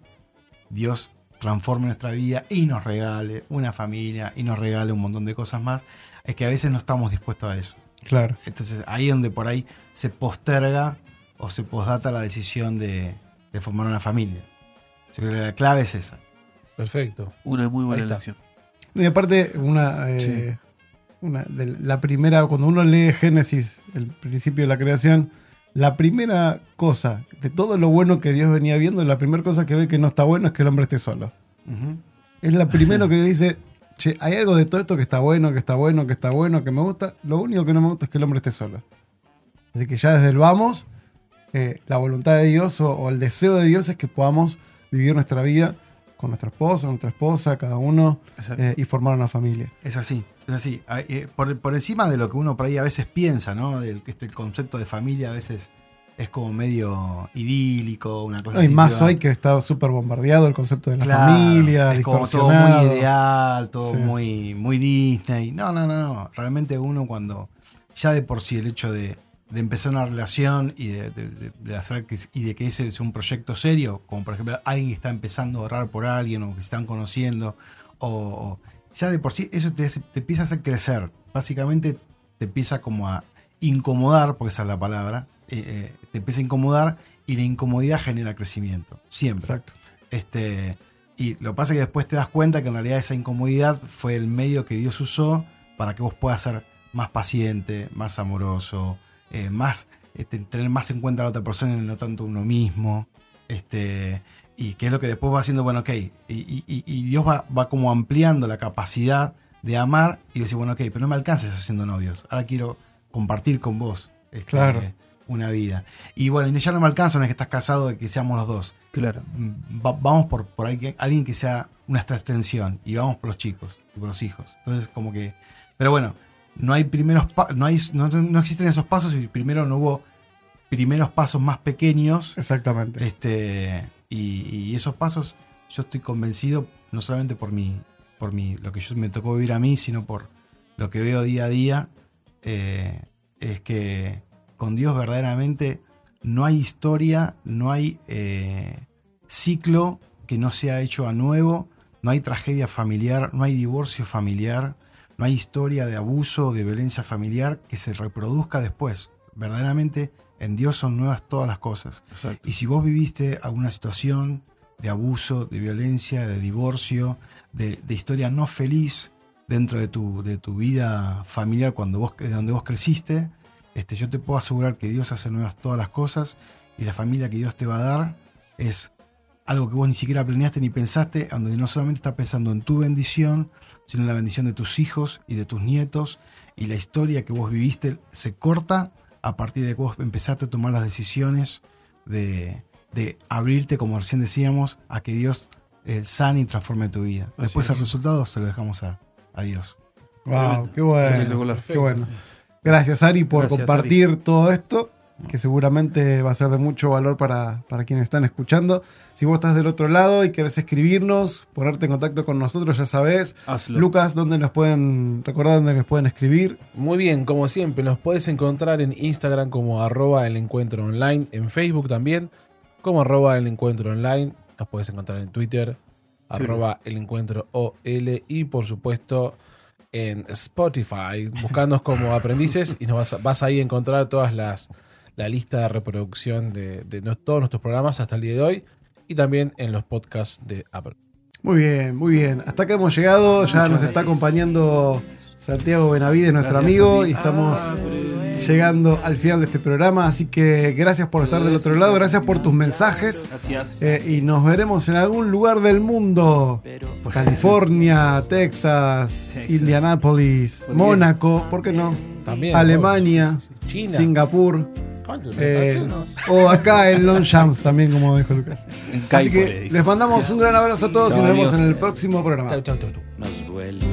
S7: Dios transforme nuestra vida y nos regale una familia y nos regale un montón de cosas más. Es que a veces no estamos dispuestos a eso.
S2: Claro.
S7: Entonces ahí es donde por ahí se posterga o se posdata la decisión de, de formar una familia. Yo creo que la clave es esa.
S4: Perfecto.
S3: Una muy buena elección.
S2: Y aparte, una, eh, una de la primera, cuando uno lee Génesis, el principio de la creación, la primera cosa de todo lo bueno que Dios venía viendo, la primera cosa que ve que no está bueno es que el hombre esté solo. Es la primera que dice, che, hay algo de todo esto que está bueno, que está bueno, que está bueno, que me gusta. Lo único que no me gusta es que el hombre esté solo. Así que ya desde el vamos, eh, la voluntad de Dios o, o el deseo de Dios es que podamos vivir nuestra vida con nuestra esposa, nuestra esposa, cada uno, eh, y formar una familia.
S7: Es así, es así. Eh, Por, por encima de lo que uno por ahí a veces piensa, ¿no? Que este el concepto de familia a veces es como medio idílico, una cosa
S2: No, y
S7: así,
S2: más hoy que está súper bombardeado el concepto de la
S7: Claro,
S2: familia,
S7: es como todo muy ideal, todo
S2: Sí.
S7: muy, muy Disney. No, no, no, no. Realmente uno cuando ya de por sí el hecho de de empezar una relación y de, de- de- de hacer que, y de que ese sea un proyecto serio, como por ejemplo alguien que está empezando a orar por alguien o que se están conociendo, o, o- ya de por sí eso te, hace- te empieza a hacer crecer. Básicamente te empieza como a incomodar, porque esa es la palabra, eh, eh, te empieza a incomodar y la incomodidad genera crecimiento, siempre.
S2: Exacto.
S7: Este, y lo que pasa es que después te das cuenta que en realidad esa incomodidad fue el medio que Dios usó para que vos puedas ser más paciente, más amoroso, eh, más, este, tener más en cuenta a la otra persona y no tanto uno mismo. Este, y que es lo que después va haciendo, bueno, ok, y, y- Dios va, va como ampliando la capacidad de amar y decir, bueno, ok, pero no me alcances haciendo novios, ahora quiero compartir con vos este,
S2: Claro.
S7: una vida. Y bueno, ya no me alcanza una vez que estás casado de que seamos los dos.
S3: Claro.
S7: Mm, va- vamos por, por alguien, alguien que sea nuestra extensión y vamos por los chicos y por los hijos. Entonces, como que. Pero bueno, no hay primeros no, hay, no, no existen esos pasos y primero no hubo primeros pasos más pequeños.
S2: Exactamente.
S7: Este, y, y esos pasos, yo estoy convencido, no solamente por mi, por mi, lo que yo me tocó vivir a mí, sino por lo que veo día a día, eh, es que con Dios verdaderamente no hay historia, no hay eh, ciclo que no sea hecho a nuevo, no hay tragedia familiar, no hay divorcio familiar, no hay historia de abuso, de violencia familiar que se reproduzca después. Verdaderamente en Dios son nuevas todas las cosas. Y si vos viviste alguna situación de abuso, de violencia, de divorcio, de, de historia no feliz dentro de tu, de tu vida familiar cuando vos, de donde vos creciste, este, yo te puedo asegurar que Dios hace nuevas todas las cosas y la familia que Dios te va a dar es algo que vos ni siquiera planeaste ni pensaste, donde no solamente estás pensando en tu bendición, sino en la bendición de tus hijos y de tus nietos, y la historia que vos viviste se corta a partir de que vos empezaste a tomar las decisiones de, de abrirte, como recién decíamos, a que Dios eh, sane y transforme tu vida. Después
S2: es.
S7: el resultado se lo dejamos a, a Dios.
S2: Wow, qué bueno. Qué bueno. Gracias, Ari, por
S3: Gracias,
S2: compartir todo esto, que seguramente va a ser de mucho valor para, para quienes están escuchando. Si vos estás del otro lado y querés escribirnos, ponerte en contacto con nosotros, ya sabés.
S3: Hazlo.
S2: Lucas, ¿dónde nos pueden, recordar dónde nos pueden escribir?
S4: Muy bien, como siempre, nos puedes encontrar en Instagram como arroba el encuentro online, en Facebook también como arroba el encuentro online, nos puedes encontrar en Twitter, arroba el encuentro OL y por supuesto en Spotify, buscándonos como aprendices y nos vas, vas ahí a encontrar todas las la lista de reproducción de, de no- todos nuestros programas hasta el día de hoy y también en los podcasts de Apple.
S2: Muy bien, muy bien. Hasta acá hemos llegado, ya nos está acompañando Santiago Benavides, nuestro
S3: Gracias,
S2: amigo, y estamos llegando al final de este programa, así que gracias por estar del otro lado, gracias por tus mensajes.
S3: Gracias.
S2: Eh, y nos veremos en algún lugar del mundo. California, Texas,
S3: Texas.
S2: Indianápolis, Mónaco, ¿por qué no?
S4: También.
S2: Alemania,
S4: China.
S2: Singapur.
S9: ¿Cuántos
S2: eh, o acá en Longchamps también, como dijo Lucas.
S3: En
S2: Así
S3: le
S2: que
S3: dijo.
S2: les mandamos un gran abrazo a todos y
S3: Chao,
S2: nos vemos
S3: adiós.
S2: en el próximo programa.
S4: Chau, chau, chau, chau.
S5: nos vuelve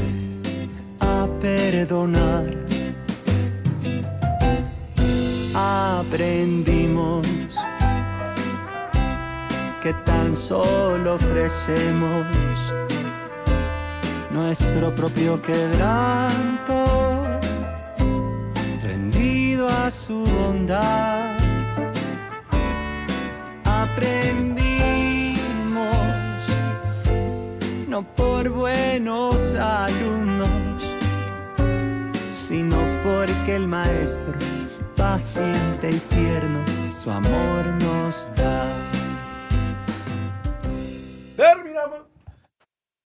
S5: a perdonar. Aprendimos que tan solo ofrecemos nuestro propio quebranto, su bondad. Aprendimos no por buenos alumnos, sino porque el maestro, paciente y tierno, su amor nos da.